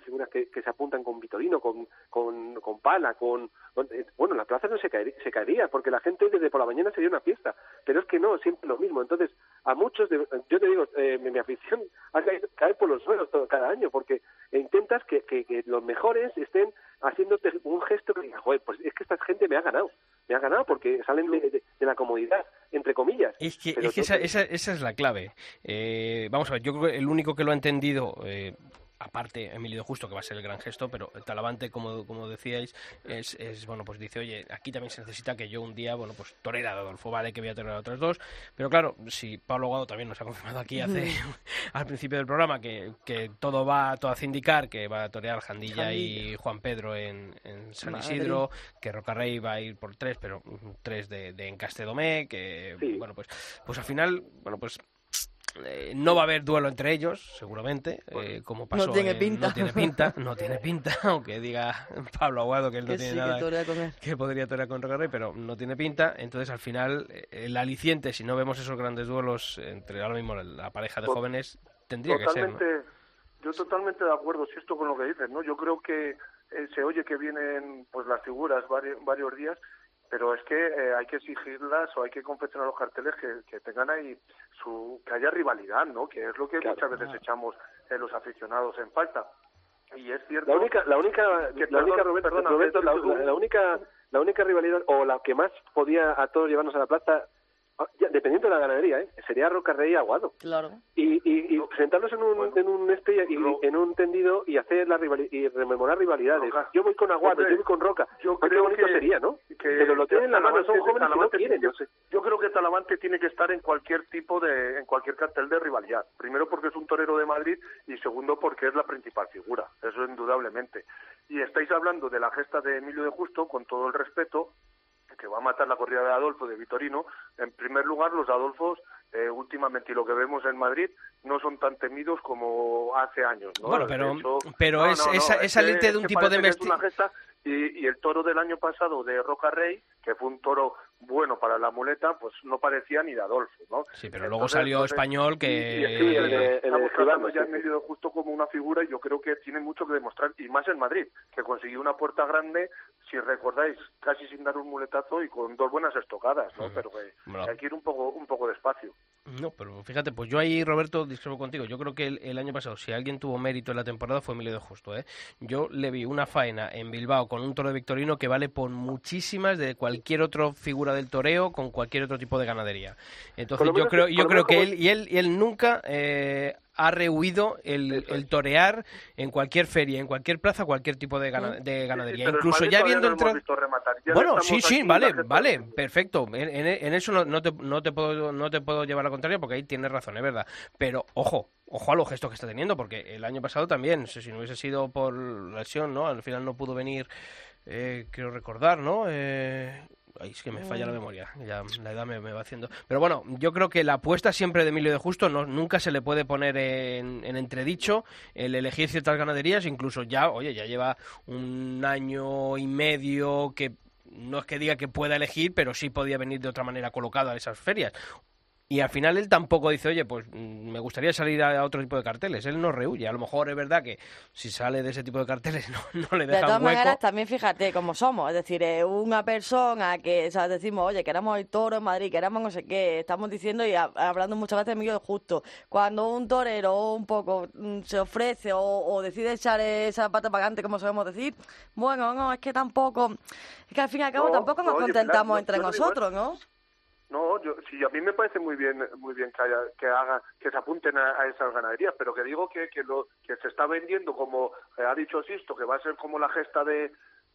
Speaker 13: figuras que, que se apuntan con Vitorino, con con, con Pala, con, eh, bueno, la plaza no se caería, se caería porque la gente desde por la mañana sería una fiesta, pero es que no, siempre lo mismo. Entonces, a muchos de, yo te digo, eh, mi, mi, afición a caer, caer, por los suelos todo, cada año porque intentas que, que los mejores estén haciéndote un gesto que diga, joder, pues es que esta gente me ha ganado, me ha ganado porque salen de, de, de la comodidad, entre comillas.
Speaker 1: Es que, es que esa, esa, esa, es la clave. Eh, vamos a ver, yo creo que el único que lo ha entendido, eh, aparte Emilio Justo, que va a ser el gran gesto, pero el Talavante, como, como decíais, es, es, bueno, pues dice, oye, aquí también se necesita que yo un día, bueno, pues torera a Adolfo, vale, que voy a torear a otros dos, pero claro, si Pablo Guado también nos ha confirmado aquí hace, al principio del programa, que, que todo va, todo hace indicar que va a torear Jandilla, Jandilla. y Juan Pedro en, en San Madre. Isidro, que Rocarrey va a ir por tres, pero tres de, de Encastedomé, que, sí. bueno, pues, pues al final, bueno, pues eh, no va a haber duelo entre ellos, seguramente, eh, como pasó.
Speaker 4: No tiene
Speaker 1: en,
Speaker 4: pinta.
Speaker 1: No tiene pinta, no tiene pinta, aunque diga Pablo Aguado que él no
Speaker 4: que
Speaker 1: tiene
Speaker 4: sí,
Speaker 1: nada
Speaker 4: que,
Speaker 1: que, podría torear con Rocarrey, pero no tiene pinta. Entonces, al final, eh, el aliciente, si no vemos esos grandes duelos entre ahora mismo la pareja de jóvenes, tendría
Speaker 12: totalmente,
Speaker 1: que ser. ¿no?
Speaker 12: Yo totalmente de acuerdo, si esto con lo que dices, ¿no? Yo creo que eh, se oye que vienen pues las figuras varios días pero es que eh, hay que exigirlas o hay que confeccionar los carteles que, que, tengan ahí su que haya rivalidad no que es lo que claro, muchas veces claro. echamos en los aficionados en falta. Y es cierto
Speaker 13: la única la única que, la perdón, única Roberto, perdona, Roberto la, la, la, única la única rivalidad o la que más podía a todos llevarnos a la plaza ya, dependiendo de la ganadería, ¿eh? sería Roca Rey Aguado.
Speaker 4: Claro.
Speaker 13: Y, y, y sentarnos en un, bueno, en un este y, en un tendido y hacer la rivalidad y rememorar rivalidades. Roca. Yo voy con Aguado, Hombre, yo voy con Roca. Yo creo que sería, ¿no? Que, Pero lo tienen en la mano, son jóvenes que no quieren.
Speaker 12: Yo, yo creo que Talavante tiene que estar en cualquier tipo de, en cualquier cartel de rivalidad. Primero porque es un torero de Madrid y segundo porque es la principal figura. Eso indudablemente. Y estáis hablando de la gesta de Emilio de Justo, con todo el respeto, que va a matar la corrida de Adolfo de Vitorino, en primer lugar los Adolfos eh, últimamente y lo que vemos en Madrid no son tan temidos como hace años. ¿no?
Speaker 1: Bueno, pero, hecho, pero no, es, no, esa, es esa de un tipo de
Speaker 12: investigación. Y, y, el toro del año pasado de Roca Rey, que fue un toro bueno para la muleta, pues no parecía ni de Adolfo, ¿no?
Speaker 1: Sí, pero Entonces, luego salió español que...
Speaker 12: Y, y es que el, el, estamos tratando ya en medio justo como una figura y yo creo que tiene mucho que demostrar, y más en Madrid, que consiguió una puerta grande, si recordáis, casi sin dar un muletazo y con dos buenas estocadas, ¿no? -huh. Pero que bueno. hay que ir un poco, un poco despacio.
Speaker 1: No, pero fíjate, pues yo ahí, Roberto, discrepo contigo. Yo creo que el, el, año pasado, si alguien tuvo mérito en la temporada, fue Emilio de Justo. ¿eh? Yo le vi una faena en Bilbao con un toro de Victorino que vale por muchísimas de cualquier otra figura del toreo con cualquier otro tipo de ganadería. Entonces yo creo, yo creo que él y él y él nunca eh, ha rehuido el, el, torear en cualquier feria, en cualquier plaza, cualquier tipo de, gana, de ganadería.
Speaker 12: Sí,
Speaker 1: Incluso ya viendo
Speaker 12: entrado...
Speaker 1: Bueno, sí, sí, vale, vale, perfecto. En, en, en eso no, no, te, no, te puedo, no te puedo llevar la contraria porque ahí tienes razón, es verdad. Pero, ojo, ojo a los gestos que está teniendo, porque el año pasado también, si no hubiese sido por lesión, ¿no? Al final no pudo venir, eh, quiero recordar, ¿no? Eh, Ay, es que me falla la memoria, ya la edad me, va haciendo. Pero bueno, yo creo que la apuesta siempre de Emilio de Justo no, nunca se le puede poner en, en, entredicho el elegir ciertas ganaderías, incluso ya, oye, ya lleva un año y medio que no es que diga que pueda elegir, pero sí podía venir de otra manera colocado a esas ferias. Y al final él tampoco dice, oye, pues mm, me gustaría salir a otro tipo de carteles. Él no rehuye. A lo mejor es verdad que si sale de ese tipo de carteles no, no le deja
Speaker 4: De todas
Speaker 1: hueco.
Speaker 4: maneras, también fíjate cómo somos. Es decir, eh, una persona que ¿sabes? decimos, oye, queremos el toro en Madrid, queremos no sé qué. Estamos diciendo y hablando muchas veces de de justo. Cuando un torero un poco mm, se ofrece o, decide echar esa pata pagante, como sabemos decir, bueno, no, es que tampoco. Es que al fin y al cabo tampoco nos contentamos entre nosotros, ¿no?
Speaker 12: No, yo, sí, a mí me parece muy bien, muy bien que, haya, que haga, que se apunten a, esas ganaderías, pero que digo que, que lo que se está vendiendo como eh, ha dicho Sisto, que va a ser como la gesta de,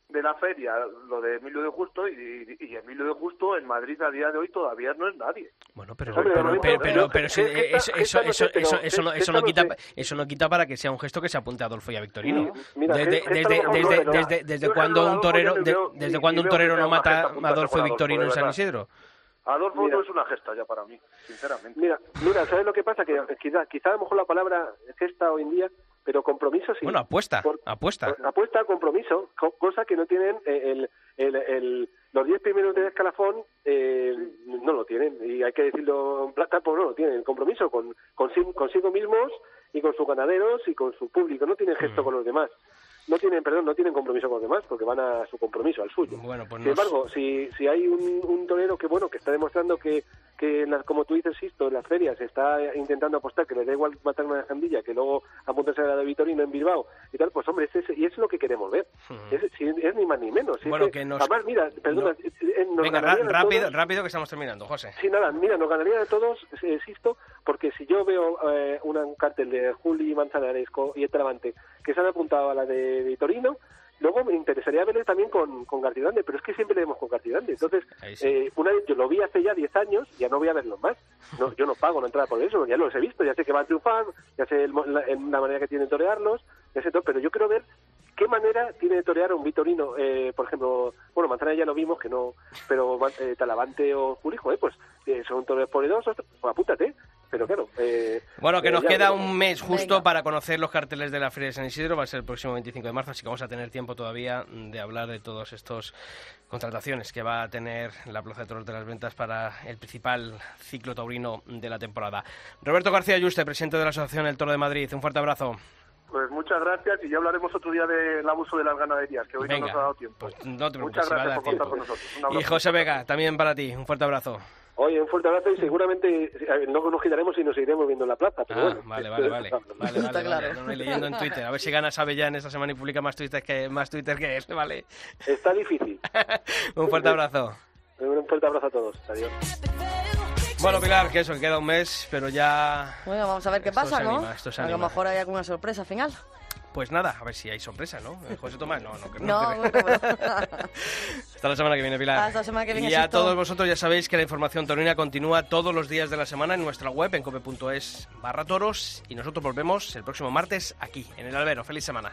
Speaker 12: de la feria, lo de Emilio de Justo, y, y, Emilio de Justo en Madrid a día de hoy todavía no es nadie.
Speaker 1: Bueno, pero, pero, pero, pero, eso, eso, eso, eso, no, eso no quita eso no quita para que sea un gesto que se apunte a Adolfo y a Victorino. desde, desde, desde, desde, desde cuando un torero, desde cuando un torero no mata a Adolfo y Victorino en San Isidro.
Speaker 12: Adolfo no es una gesta ya para mí, sinceramente.
Speaker 13: Mira, mira, ¿sabes lo que pasa? Que quizá, quizá a lo mejor la palabra gesta hoy en día, pero compromiso sí.
Speaker 1: Bueno, apuesta, apuesta.
Speaker 13: apuesta, compromiso, cosa que no tienen eh, el, el, los 10 primeros de escalafón, eh, no lo tienen. Y hay que decirlo en plata, pues no lo tienen. Compromiso con, consigo mismos y con sus ganaderos y con su público. No tienen gesto mm. con los demás no tienen, perdón, no tienen compromiso con los demás porque van a su compromiso, al suyo.
Speaker 1: Bueno, pues
Speaker 13: Sin embargo, si, si hay un, un torero que, bueno, que está demostrando que, que como tú dices, Sisto, en las ferias está intentando apostar, que le da igual matar una jandilla que luego apuntarse a la de Vitorino en Bilbao y tal, pues hombre, es y es lo que queremos ver. es, es, ni más ni menos.
Speaker 1: bueno, que, nos...
Speaker 13: Además, mira, perdona,
Speaker 1: Venga, rápido, rápido que estamos terminando, José.
Speaker 13: Sí, nada, mira, nos ganaría de todos, eh, Sisto, porque si yo veo eh, un cartel de Juli Manzanares y Etteravante que se han apuntado a la de Vitorino, luego me interesaría verle también con, con Gartidande, pero es que siempre le vemos con Gartidande. Entonces, eh, una vez yo lo vi hace ya 10 años, ya no voy a verlo más. No, yo no pago la entrada por eso, ya los he visto, ya sé que van a triunfar, ya sé la, manera que tienen de torearlos, pero yo quiero ver ¿Qué manera tiene de torear un Vitorino? Eh, por ejemplo, bueno, Manzana ya lo vimos, que no, pero eh, Talavante o Jurijo, eh, pues eh, son toreros poderosos, pues apúntate. Pero claro. Eh,
Speaker 1: bueno, que nos queda un mes justo para conocer los carteles de la Feria de San Isidro, va a ser el próximo 25 de marzo, así que vamos a tener tiempo todavía de hablar de todos estos contrataciones que va a tener la Plaza de Toros de las Ventas para el principal ciclo taurino de la temporada. Roberto García Yuste, presidente de la Asociación El Toro de Madrid, un fuerte abrazo.
Speaker 12: Pues muchas gracias y ya hablaremos otro día del abuso de las ganaderías, que hoy no nos ha dado tiempo. Pues
Speaker 1: no
Speaker 12: te muchas gracias por contar con nosotros.
Speaker 1: Y José Vega, también para ti, un fuerte abrazo.
Speaker 13: Oye, un fuerte abrazo y seguramente no nos quitaremos y nos seguiremos viendo en la plaza. Pero ah, bueno,
Speaker 1: vale, vale, vale. vale, vale, claro. vale. leyendo en Twitter. A ver si gana en esta semana y publica más Twitter que, más Twitter que este, vale.
Speaker 13: Está difícil.
Speaker 1: un fuerte abrazo.
Speaker 13: Un fuerte abrazo a todos. Adiós.
Speaker 1: Bueno, Pilar, que eso, que queda un mes, pero ya...
Speaker 4: Bueno, vamos a ver qué pasa, ¿no? a lo mejor hay alguna sorpresa final.
Speaker 1: Pues nada, a ver si hay sorpresa, ¿no? Eh, José Tomás, no, no.
Speaker 4: no, no,
Speaker 1: Hasta la semana que viene, Pilar.
Speaker 4: Hasta la semana que viene.
Speaker 1: Y a todos vosotros ya sabéis que la información taurina continúa todos los días de la semana en nuestra web, en cope.es barra toros. Y nosotros volvemos el próximo martes aquí, en el Albero. ¡Feliz semana!